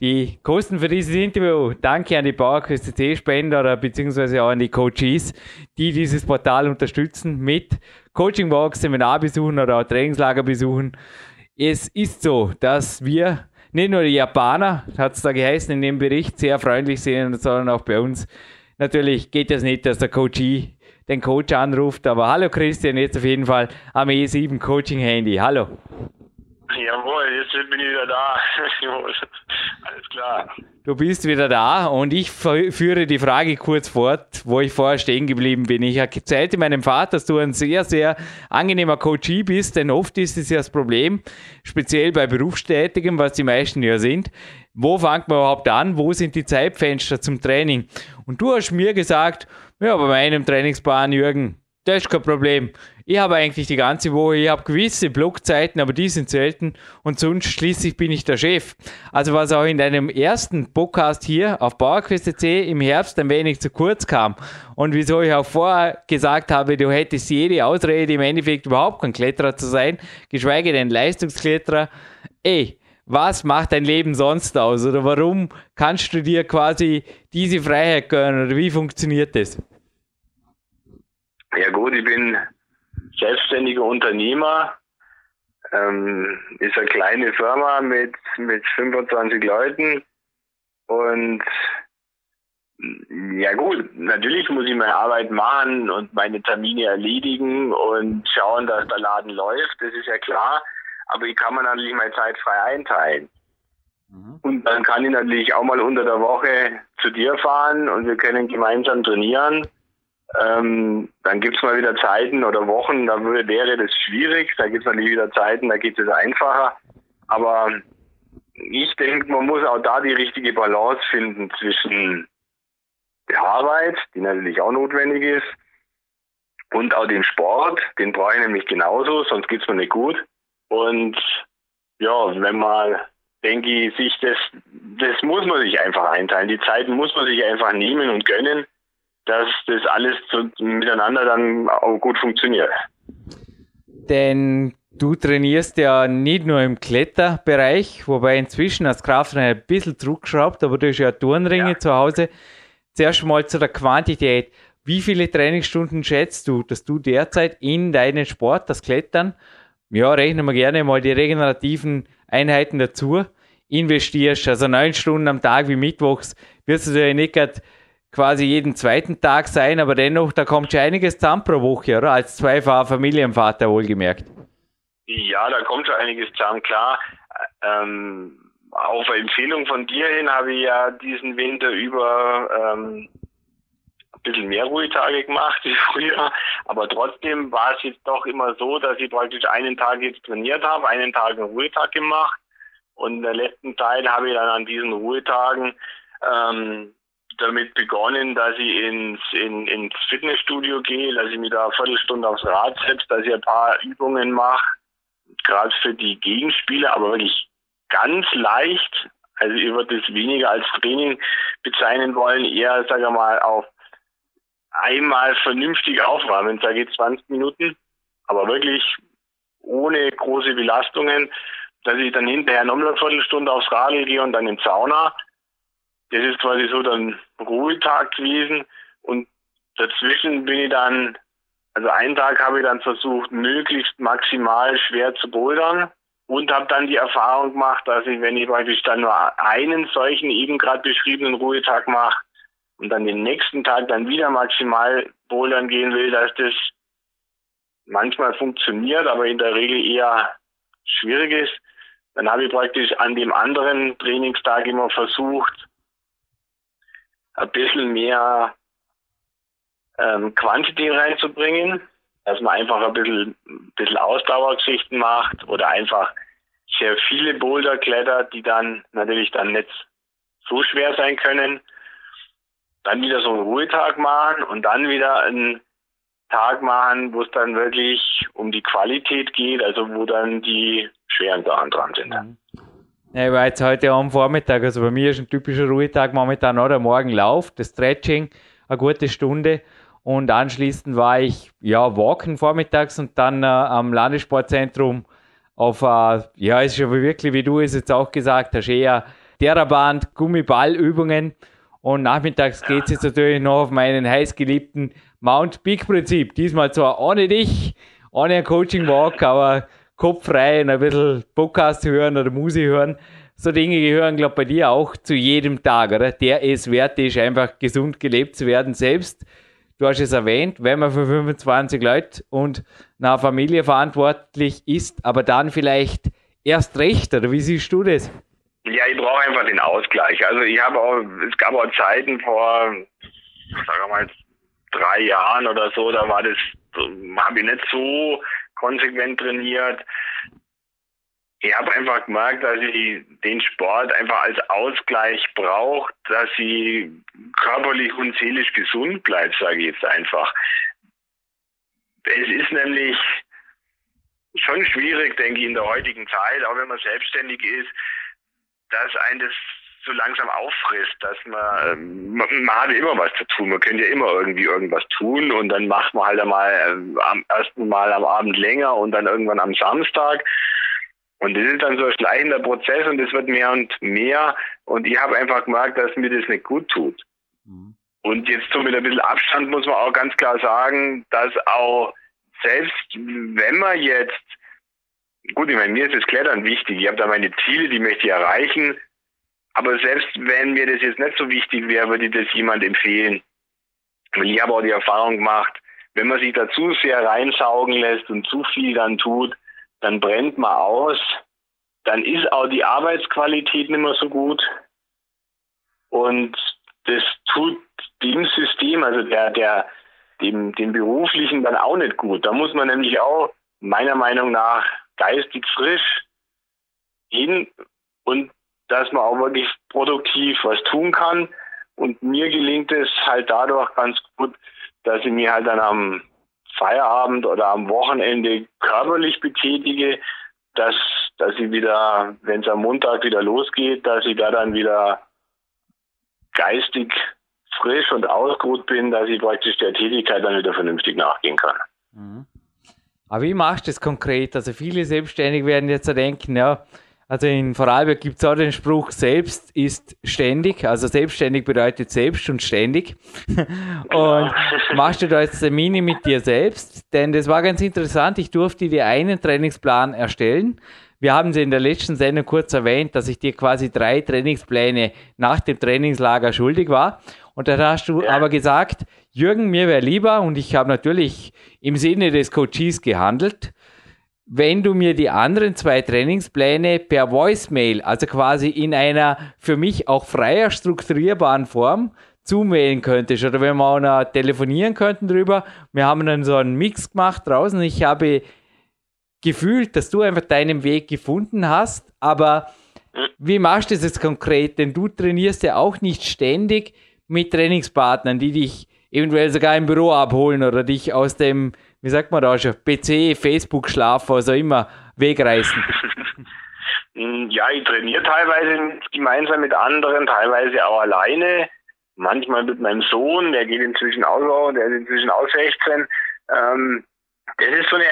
Die Kosten für dieses Interview, danke an die PowerQuest CC-Spender beziehungsweise auch an die Coaches, die dieses Portal unterstützen mit Coachingbox, Seminarbesuchen oder auch Trainingslagerbesuchen. Es ist so, dass wir nicht nur die Japaner, hat es da geheißen in dem Bericht, sehr freundlich sind, sondern auch bei uns. Natürlich geht es das nicht, dass der Coachie den Coach anruft. Aber hallo Christian, jetzt auf jeden Fall am E7 Coaching Handy. Hallo. Jawohl, jetzt bin ich wieder da. <laughs> Alles klar. Du bist wieder da und ich führe die Frage kurz fort, wo ich vorher stehen geblieben bin. Ich erzählte meinem Vater, dass du ein sehr, sehr angenehmer Coachie bist, denn oft ist es ja das Problem, speziell bei Berufstätigen, was die meisten ja sind. Wo fängt man überhaupt an? Wo sind die Zeitfenster zum Training? Und du hast mir gesagt, ja, bei meinem Trainingsplan, Jürgen, das ist kein Problem. Ich habe eigentlich die ganze Woche, ich habe gewisse Blockzeiten, aber die sind selten und sonst schließlich bin ich der Chef. Also was auch in deinem ersten Podcast hier auf PowerQuest.c im Herbst ein wenig zu kurz kam und wieso ich auch vorher gesagt habe, du hättest jede Ausrede im Endeffekt überhaupt kein Kletterer zu sein, geschweige denn Leistungskletterer. Ey, was macht dein Leben sonst aus oder warum kannst du dir quasi diese Freiheit gönnen oder wie funktioniert das? Ja gut, ich bin selbstständiger Unternehmer. Ähm, ist eine kleine Firma mit, mit 25 Leuten und ja gut, natürlich muss ich meine Arbeit machen und meine Termine erledigen und schauen, dass der Laden läuft, das ist ja klar. Aber ich kann mir natürlich meine Zeit frei einteilen. Mhm. Und dann kann ich natürlich auch mal unter der Woche zu dir fahren und wir können gemeinsam trainieren. Ähm, dann gibt's mal wieder Zeiten oder Wochen, da würde, wäre das schwierig. Da gibt's natürlich wieder Zeiten, da geht es einfacher. Aber ich denke, man muss auch da die richtige Balance finden zwischen der Arbeit, die natürlich auch notwendig ist, und auch dem Sport. Den brauche ich nämlich genauso, sonst geht's mir nicht gut. Und ja, wenn man, denke ich, sich das, das muss man sich einfach einteilen. Die Zeiten muss man sich einfach nehmen und gönnen, dass das alles zu, miteinander dann auch gut funktioniert. Denn du trainierst ja nicht nur im Kletterbereich, wobei inzwischen als Krafttrainer ein bisschen zurückgeschraubt, aber du hast ja Turnringe ja. zu Hause. Zuerst mal zu der Quantität. Wie viele Trainingsstunden schätzt du, dass du derzeit in deinen Sport, das Klettern, ja, rechnen wir gerne mal die regenerativen Einheiten dazu, investierst, also neun Stunden am Tag wie mittwochs, wirst du ja nicht quasi jeden zweiten Tag sein, aber dennoch, da kommt schon einiges zusammen pro Woche, oder? Als zweifacher Familienvater wohlgemerkt. Ja, da kommt schon einiges zusammen, klar. Ähm, auf Empfehlung von dir hin habe ich ja diesen Winter über ähm, bisschen mehr Ruhetage gemacht wie <laughs> früher, aber trotzdem war es jetzt doch immer so, dass ich praktisch einen Tag jetzt trainiert habe, einen Tag einen Ruhetag gemacht und in der letzten Zeit habe ich dann an diesen Ruhetagen ähm, damit begonnen, dass ich ins, in, ins Fitnessstudio gehe, dass ich mir da eine Viertelstunde aufs Rad setze, dass ich ein paar Übungen mache, gerade für die Gegenspieler, aber wirklich ganz leicht. Also ich würde das weniger als Training bezeichnen wollen, eher, sage mal, auf einmal vernünftig aufwärmen, sage ich 20 Minuten, aber wirklich ohne große Belastungen, dass ich dann hinterher nochmal eine Viertelstunde aufs Radl gehe und dann in Sauna. Das ist quasi so dann Ruhetag gewesen. Und dazwischen bin ich dann, also einen Tag habe ich dann versucht, möglichst maximal schwer zu bouldern und habe dann die Erfahrung gemacht, dass ich, wenn ich praktisch dann nur einen solchen eben gerade beschriebenen Ruhetag mache und dann den nächsten Tag dann wieder maximal bouldern gehen will, dass das manchmal funktioniert, aber in der Regel eher schwierig ist. Dann habe ich praktisch an dem anderen Trainingstag immer versucht, ein bisschen mehr ähm, Quantität reinzubringen, dass man einfach ein bisschen, ein bisschen Ausdauergeschichten macht oder einfach sehr viele Boulder klettert, die dann natürlich dann nicht so schwer sein können. Dann wieder so einen Ruhetag machen und dann wieder einen Tag machen, wo es dann wirklich um die Qualität geht, also wo dann die schweren Sachen dran sind. Mhm. Ja, ich war jetzt heute am Vormittag, also bei mir ist ein typischer Ruhetag momentan oder morgen Lauf, das Stretching, eine gute Stunde und anschließend war ich ja walken vormittags und dann äh, am Landessportzentrum auf, äh, ja, ist aber wirklich, wie du es jetzt auch gesagt hast, eher Terraband, Gummiballübungen und nachmittags geht es jetzt natürlich noch auf meinen heißgeliebten Mount Peak Prinzip. Diesmal zwar ohne dich, ohne Coaching Walk, aber Kopf frei und ein bisschen Podcast hören oder Musik hören. So Dinge gehören, glaube ich, bei dir auch zu jedem Tag, oder? Der es wert ist, einfach gesund gelebt zu werden selbst. Du hast es erwähnt, wenn man für 25 Leute und einer Familie verantwortlich ist, aber dann vielleicht erst recht, oder wie siehst du das? Ja, ich brauche einfach den Ausgleich. Also ich habe auch, es gab auch Zeiten vor, sagen wir mal, drei Jahren oder so, da war das, habe ich nicht so konsequent trainiert. Ich habe einfach gemerkt, dass ich den Sport einfach als Ausgleich brauche, dass ich körperlich und seelisch gesund bleibe, sage ich jetzt einfach. Es ist nämlich schon schwierig, denke ich, in der heutigen Zeit, auch wenn man selbstständig ist, dass ein das so langsam auffrisst, dass man, ähm, man, man hat immer was zu tun. Man könnte ja immer irgendwie irgendwas tun und dann macht man halt einmal äh, am ersten Mal am Abend länger und dann irgendwann am Samstag. Und das ist dann so ein schleichender Prozess und es wird mehr und mehr. Und ich habe einfach gemerkt, dass mir das nicht gut tut. Mhm. Und jetzt so mit ein bisschen Abstand muss man auch ganz klar sagen, dass auch selbst wenn man jetzt, gut, ich meine, mir ist das Klettern wichtig, ich habe da meine Ziele, die möchte ich erreichen, aber selbst wenn mir das jetzt nicht so wichtig wäre, würde ich das jemand empfehlen. Weil ich habe auch die Erfahrung gemacht, wenn man sich da zu sehr reinsaugen lässt und zu viel dann tut, dann brennt man aus. Dann ist auch die Arbeitsqualität nicht mehr so gut. Und das tut dem System, also der, der, dem, dem Beruflichen dann auch nicht gut. Da muss man nämlich auch meiner Meinung nach geistig frisch hin und dass man auch wirklich produktiv was tun kann. Und mir gelingt es halt dadurch ganz gut, dass ich mir halt dann am Feierabend oder am Wochenende körperlich betätige, dass, dass ich wieder, wenn es am Montag wieder losgeht, dass ich da dann wieder geistig frisch und ausgeruht bin, dass ich praktisch der Tätigkeit dann wieder vernünftig nachgehen kann. Mhm. Aber wie machst du das konkret? Also viele Selbstständige werden jetzt denken, ja, also in Vorarlberg gibt es auch den Spruch, selbst ist ständig. Also selbstständig bedeutet selbst und ständig. und machst du da jetzt Termine mit dir selbst? Denn das war ganz interessant. Ich durfte dir einen Trainingsplan erstellen. Wir haben sie in der letzten Sendung kurz erwähnt, dass ich dir quasi drei Trainingspläne nach dem Trainingslager schuldig war. Und dann hast du aber gesagt, Jürgen, mir wäre lieber, und ich habe natürlich im Sinne des Coaches gehandelt, wenn du mir die anderen zwei Trainingspläne per Voicemail, also quasi in einer für mich auch freier strukturierbaren Form zumailen könntest oder wenn wir auch noch telefonieren könnten drüber. Wir haben dann so einen Mix gemacht draußen. Ich habe gefühlt, dass du einfach deinen Weg gefunden hast, aber wie machst du das jetzt konkret? Denn du trainierst ja auch nicht ständig mit Trainingspartnern, die dich eventuell sogar im Büro abholen oder dich aus dem wie sagt man da schon, PC, Facebook, Schlaf, was auch immer, wegreißen? <laughs> Ja, ich trainiere teilweise gemeinsam mit anderen, teilweise auch alleine. Manchmal mit meinem Sohn, der geht inzwischen auch, der ist inzwischen auch 16. Ähm, das ist so eine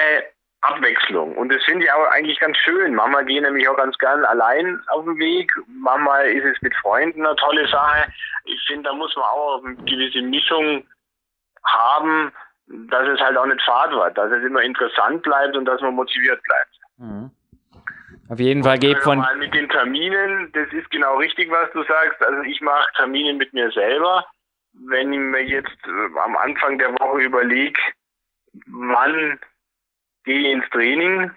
Abwechslung. Und das finde ich auch eigentlich ganz schön. Manchmal gehen nämlich auch ganz gern allein auf den Weg. Manchmal ist es mit Freunden eine tolle Sache. Ich finde, da muss man auch eine gewisse Mischung haben, dass es halt auch nicht fad wird, dass es immer interessant bleibt und dass man motiviert bleibt. Mhm. Auf jeden Fall geht von. Mal mit den Terminen, das ist genau richtig, was du sagst. Also ich mache Termine mit mir selber. Wenn ich mir jetzt äh, am Anfang der Woche überlege, wann gehe ins Training,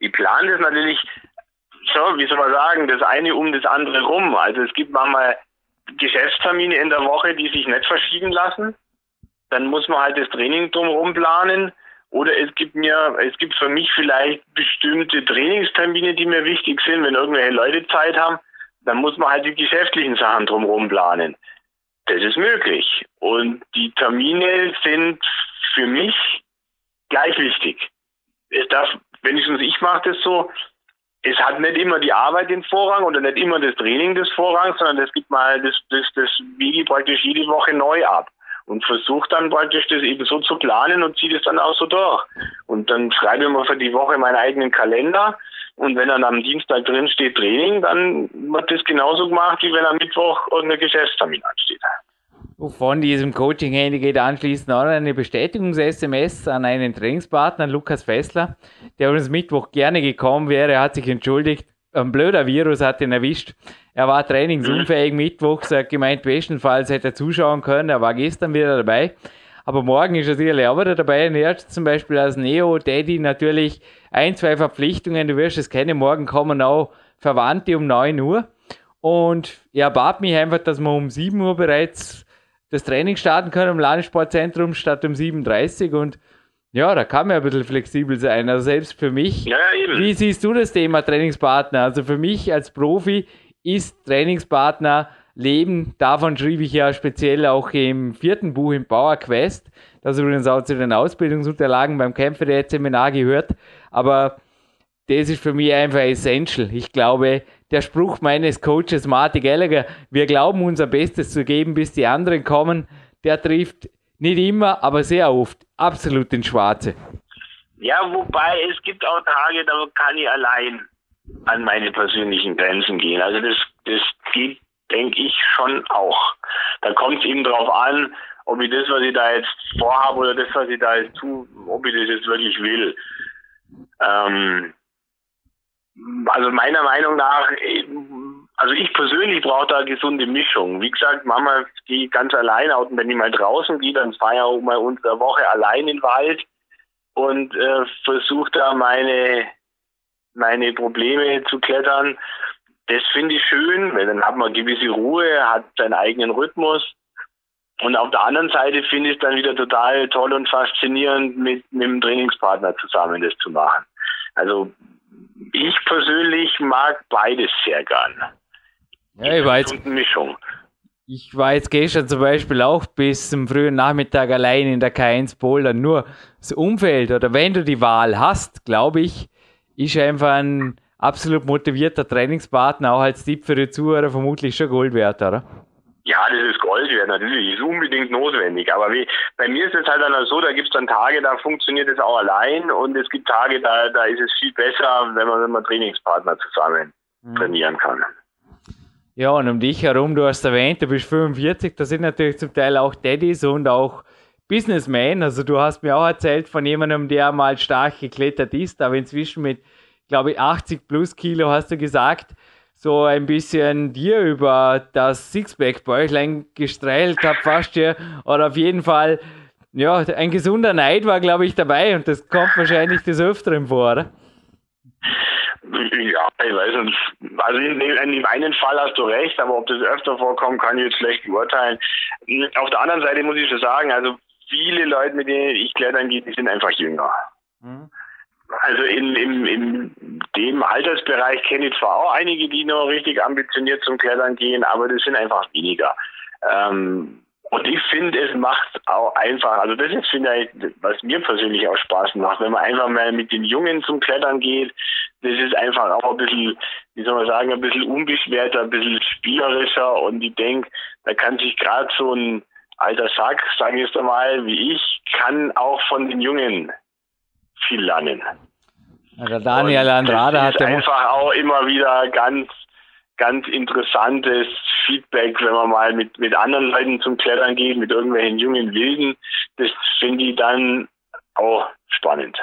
ich plane das natürlich so, wie soll man sagen, das eine um das andere rum. Also es gibt manchmal Geschäftstermine in der Woche, die sich nicht verschieben lassen. Dann muss man halt das Training drumherum planen. Oder es gibt mir, es gibt für mich vielleicht bestimmte Trainingstermine, die mir wichtig sind, wenn irgendwelche Leute Zeit haben, dann muss man halt die geschäftlichen Sachen drumherum planen. Das ist möglich. Und die Termine sind für mich gleich wichtig. Es darf, wenigstens ich mache das so, es hat nicht immer die Arbeit den Vorrang oder nicht immer das Training des Vorrangs, sondern es gibt mal das, das, das wiege praktisch jede Woche neu ab und versuche dann praktisch das eben so zu planen und ziehe das dann auch so durch. Und dann schreibe ich mir für die Woche meinen eigenen Kalender und wenn dann am Dienstag drin steht Training, dann wird das genauso gemacht, wie wenn am Mittwoch irgendein Geschäftstermin ansteht. Von diesem Coaching-Handy geht anschließend auch eine Bestätigungs-SMS an einen Trainingspartner, Lukas Fessler, der uns Mittwoch gerne gekommen wäre. Er hat sich entschuldigt. Ein blöder Virus hat ihn erwischt. Er war trainingsunfähig Mittwochs. Er hat gemeint, bestenfalls hätte er zuschauen können. Er war gestern wieder dabei. Aber morgen ist er sicherlich auch wieder dabei. Und er hat zum Beispiel als Neo-Daddy natürlich ein, zwei Verpflichtungen. Du wirst es kennen. Morgen kommen auch Verwandte um 9 Uhr. Und er bat mich einfach, dass wir um 7 Uhr bereits das Training starten können im Landessportzentrum statt um 37 und ja, da kann man ein bisschen flexibel sein. Also selbst für mich. Ja. Wie siehst du das Thema Trainingspartner? Also für mich als Profi ist Trainingspartner Leben. Davon schrieb ich ja speziell auch im vierten Buch im Power Quest, das übrigens auch zu den Ausbildungsunterlagen beim Kämpfer-Seminar gehört. Aber das ist für mich einfach essential. Ich glaube, der Spruch meines Coaches Marty Gallagher, wir glauben unser Bestes zu geben, bis die anderen kommen, der trifft nicht immer, aber sehr oft absolut ins Schwarze. Ja, wobei es gibt auch Tage, da kann ich allein an meine persönlichen Grenzen gehen. Also das, das geht, denke ich, schon auch. Da kommt es eben darauf an, ob ich das, was ich da jetzt vorhabe oder das, was ich da jetzt tue, ob ich das jetzt wirklich will. Ähm, also meiner Meinung nach, also ich persönlich brauche da eine gesunde Mischung. Wie gesagt, manchmal gehe ganz allein aus und wenn ich mal draußen gehe, dann fahre ich auch mal unsere Woche allein in den Wald und äh, versuche da meine, meine Probleme zu klettern. Das finde ich schön, weil dann hat man gewisse Ruhe, hat seinen eigenen Rhythmus. Und auf der anderen Seite finde ich es dann wieder total toll und faszinierend, mit, mit einem Trainingspartner zusammen das zu machen. Also ich persönlich mag beides sehr gern. Ja, ich war jetzt, Mischung. Ich war jetzt gestern zum Beispiel auch bis zum frühen Nachmittag allein in der K1 Bouldern. Nur das Umfeld oder wenn du die Wahl hast, glaube ich, ist einfach ein absolut motivierter Trainingspartner auch als Tipp für die Zuhörer vermutlich schon Gold wert, oder? Ja, das ist Gold wert, natürlich, ist unbedingt notwendig. Aber wie, bei mir ist es halt dann so, da gibt es dann Tage, da funktioniert es auch allein und es gibt Tage, da, da ist es viel besser, wenn man, wenn man Trainingspartner zusammen mhm. trainieren kann. Ja, und um dich herum, du hast erwähnt, du bist 45, da sind natürlich zum Teil auch Daddys und auch Businessmen. Also du hast mir auch erzählt von jemandem, der mal stark geklettert ist, aber inzwischen mit, glaube ich, 80 plus Kilo hast du gesagt, so ein bisschen dir über das Sixpack-Bäuchlein gestreilt habe, fast hier. Oder auf jeden Fall, ja, ein gesunder Neid war, glaube ich, dabei und das kommt wahrscheinlich des Öfteren vor, oder? Ja, ich weiß nicht. Also in, in dem einen Fall hast du recht, aber ob das öfter vorkommt, kann ich jetzt schlecht beurteilen. Auf der anderen Seite muss ich schon sagen, also viele Leute, mit denen ich klettern gehe, die sind einfach jünger. Mhm. Also in, in, in dem Altersbereich kenne ich zwar auch einige, die noch richtig ambitioniert zum Klettern gehen, aber das sind einfach weniger. Ähm, und ich finde, es macht auch einfach, also das ist vielleicht, was mir persönlich auch Spaß macht, wenn man einfach mal mit den Jungen zum Klettern geht, das ist einfach auch ein bisschen, wie soll man sagen, ein bisschen unbeschwerter, ein bisschen spielerischer und ich denke, da kann sich gerade so ein alter Sack, sage ich jetzt einmal, wie ich, kann auch von den Jungen viel lernen. Der Daniel Andrade hat einfach auch immer wieder ganz, ganz interessantes Feedback, wenn man mal mit, mit anderen Leuten zum Klettern geht, mit irgendwelchen jungen Wilden. Das finde ich dann auch spannend.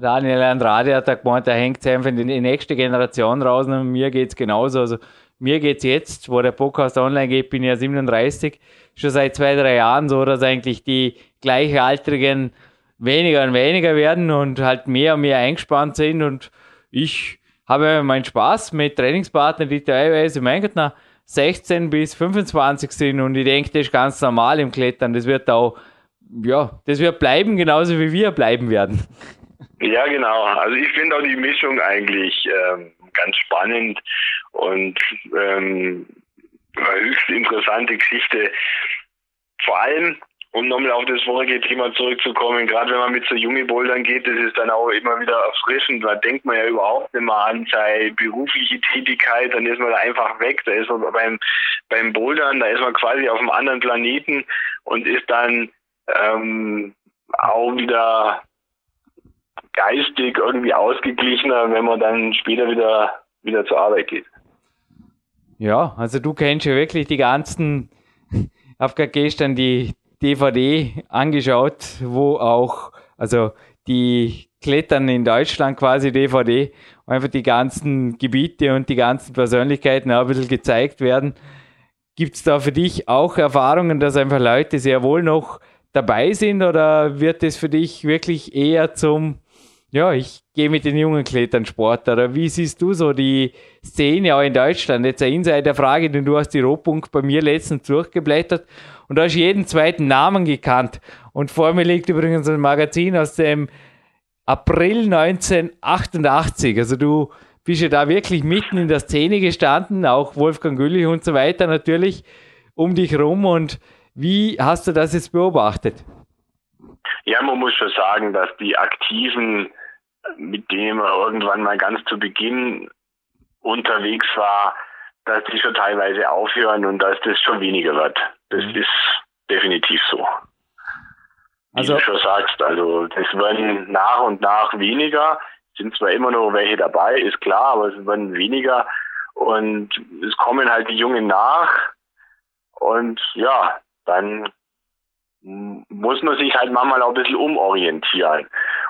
Daniel Andrade hat da gemeint, da hängt einfach in die nächste Generation raus und mir geht es genauso. Also mir geht es jetzt, wo der Podcast online geht, bin ich ja 37, schon seit zwei, drei Jahren so, dass eigentlich die Gleichaltrigen weniger und weniger werden und halt mehr und mehr eingespannt sind und ich habe meinen Spaß mit Trainingspartnern, die teilweise, mein Gott, nach 16 bis 25 sind und ich denke, das ist ganz normal im Klettern. Das wird auch, ja, das wird bleiben, genauso wie wir bleiben werden. Ja, genau. Also ich finde auch die Mischung eigentlich ähm, ganz spannend und ähm, höchst interessante Geschichte. Vor allem, um nochmal auf das vorige Thema zurückzukommen, gerade wenn man mit so jungen Bouldern geht, das ist dann auch immer wieder erfrischend. Da denkt man ja überhaupt nicht mehr an seine berufliche Tätigkeit, dann ist man da einfach weg. Da ist man beim, beim Bouldern, da ist man quasi auf einem anderen Planeten und ist dann ähm, auch wieder geistig irgendwie ausgeglichener, wenn man dann später wieder, wieder zur Arbeit geht. Ja, also du kennst ja wirklich die ganzen, habe gerade gestern die DVD angeschaut, wo auch, also die Klettern in Deutschland quasi DVD, wo einfach die ganzen Gebiete und die ganzen Persönlichkeiten auch ein bisschen gezeigt werden. Gibt es da für dich auch Erfahrungen, dass einfach Leute sehr wohl noch dabei sind oder wird es für dich wirklich eher zum ja, ich gehe mit den jungen Klettern Sport. Oder wie siehst du so die Szene auch in Deutschland? Jetzt eine Insider-Frage, denn du hast die Rohpunkt bei mir letztens durchgeblättert und da hast jeden zweiten Namen gekannt. Und vor mir liegt übrigens ein Magazin aus dem April 1988. Also du bist ja da wirklich mitten in der Szene gestanden, auch Wolfgang Güllich und so weiter natürlich um dich rum. Und wie hast du das jetzt beobachtet? Ja, man muss schon sagen, dass die Aktiven, mit man irgendwann mal ganz zu Beginn unterwegs war, dass die schon teilweise aufhören und dass das schon weniger wird. Das mhm. ist definitiv so. Wie also, du schon sagst, also das werden nach und nach weniger. Sind zwar immer noch welche dabei, ist klar, aber es werden weniger. Und es kommen halt die Jungen nach. Und ja, dann muss man sich halt manchmal auch ein bisschen umorientieren.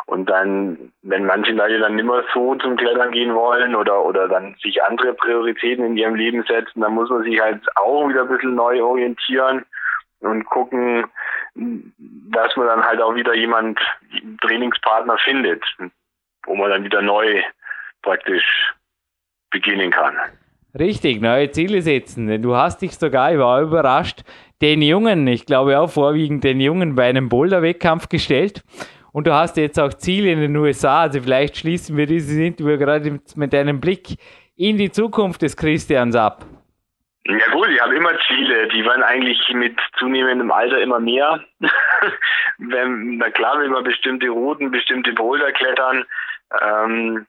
Und dann, wenn manche Leute dann nicht mehr so zum Klettern gehen wollen oder, oder dann sich andere Prioritäten in ihrem Leben setzen, dann muss man sich halt auch wieder ein bisschen neu orientieren und gucken, dass man dann halt auch wieder jemand, Trainingspartner findet, wo man dann wieder neu praktisch beginnen kann. Richtig, neue Ziele setzen. Denn du hast dich sogar, ich war überrascht, den Jungen, ich glaube auch vorwiegend den Jungen bei einem Boulder-Wettkampf gestellt. Und du hast jetzt auch Ziele in den USA. Also vielleicht schließen wir dieses Interview gerade mit deinem Blick in die Zukunft des Christians ab. Ja gut, ich habe immer Ziele, die werden eigentlich mit zunehmendem Alter immer mehr. <laughs> Wenn, na klar will man bestimmte Routen, bestimmte Boulder klettern, ähm,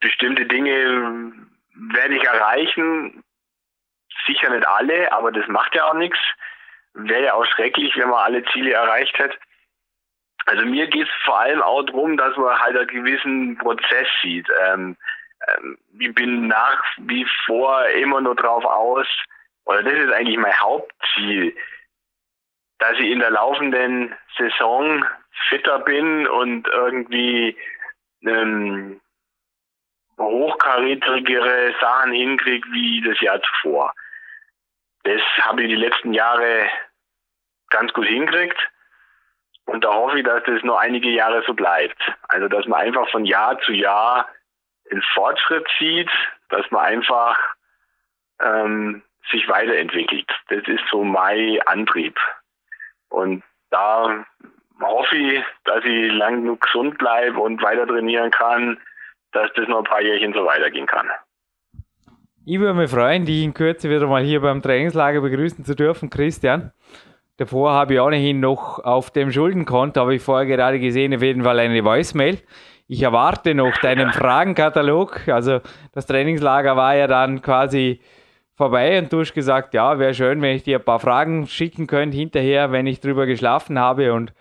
bestimmte Dinge werde ich erreichen. Sicher nicht alle, aber das macht ja auch nichts. Wäre ja auch schrecklich, wenn man alle Ziele erreicht hätte. Also mir geht es vor allem auch darum, dass man halt einen gewissen Prozess sieht. Ähm, ähm, ich bin nach wie vor immer nur drauf aus, oder das ist eigentlich mein Hauptziel, dass ich in der laufenden Saison fitter bin und irgendwie ähm, hochkarätigere Sachen hinkriege wie das Jahr zuvor. Das habe ich die letzten Jahre ganz gut hingekriegt. Und da hoffe ich, dass das noch einige Jahre so bleibt. Also, dass man einfach von Jahr zu Jahr den Fortschritt sieht, dass man einfach ähm, sich weiterentwickelt. Das ist so mein Antrieb. Und da hoffe ich, dass ich lang genug gesund bleibe und weiter trainieren kann, dass das noch ein paar Jährchen so weitergehen kann. Ich würde mich freuen, dich in Kürze wieder mal hier beim Trainingslager begrüßen zu dürfen, Christian. Davor habe ich ohnehin noch auf dem Schuldenkonto, habe ich vorher gerade gesehen, auf jeden Fall eine Voicemail. Ich erwarte noch deinen Fragenkatalog. Also das Trainingslager war ja dann quasi vorbei und du hast gesagt, ja, wäre schön, wenn ich dir ein paar Fragen schicken könnte hinterher, wenn ich drüber geschlafen habe. Und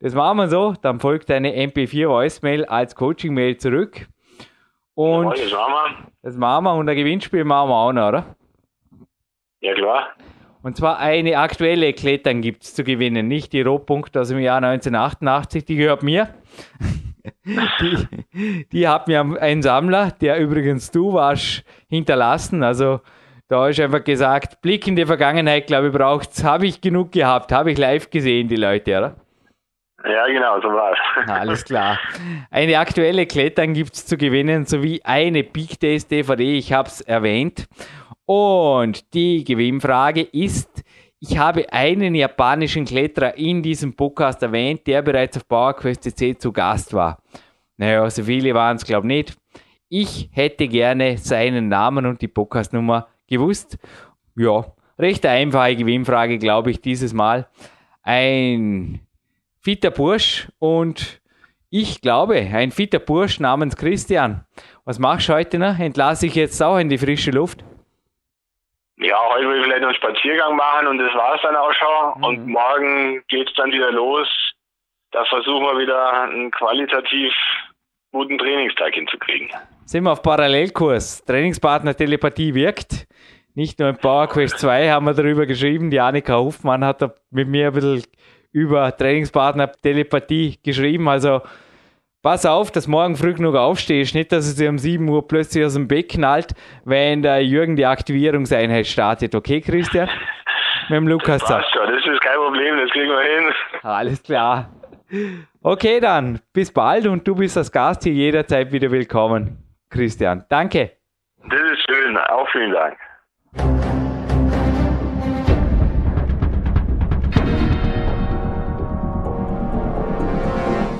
das machen wir so. Dann folgt eine MP4 Voicemail als Coaching-Mail zurück. Und Jawohl, das machen wir. das machen wir und ein Gewinnspiel machen wir auch noch, oder? Ja, klar. Und zwar eine aktuelle Klettern gibt es zu gewinnen, nicht die Rohpunkt aus dem Jahr 1988, die gehört mir. <laughs> die, die hat mir ein Sammler, der übrigens du warst, hinterlassen. Also da ist einfach gesagt, Blick in die Vergangenheit, glaube ich, braucht's. Habe ich genug gehabt, habe ich live gesehen, die Leute, oder? Ja, genau, so war's. Alles klar. Eine aktuelle Klettern gibt es zu gewinnen, sowie eine Big Days DVD, ich habe es erwähnt. Und die Gewinnfrage ist, ich habe einen japanischen Kletterer in diesem Podcast erwähnt, der bereits auf PowerQuest zu Gast war. Naja, so viele waren es, glaube ich, nicht. Ich hätte gerne seinen Namen und die Podcastnummer gewusst. Ja, recht einfache Gewinnfrage, glaube ich, dieses Mal. Ein fitter Bursch und ich glaube, ein fitter Bursch namens Christian. Was machst du heute noch? Entlasse ich jetzt auch in die frische Luft? Ja, heute will ich vielleicht noch einen Spaziergang machen und das war's dann auch schon. Mhm. Und morgen geht's dann wieder los. Da versuchen wir wieder einen qualitativ guten Trainingstag hinzukriegen. Sind wir auf Parallelkurs. Trainingspartner Telepathie wirkt. Nicht nur im PowerQuest 2 haben wir darüber geschrieben. Die Annika Hofmann hat da mit mir ein bisschen über Trainingspartner Telepathie geschrieben. Also pass auf, dass morgen früh genug aufstehst. Nicht, dass es dir um 7 Uhr plötzlich aus dem Bett knallt, wenn der Jürgen die Aktivierungseinheit startet. Okay, Christian? Mit dem Lukas zusammen. Passt schon, das ist kein Problem, das kriegen wir hin. Alles klar. Okay, dann bis bald und du bist als Gast hier jederzeit wieder willkommen, Christian. Danke. Das ist schön, auch vielen Dank.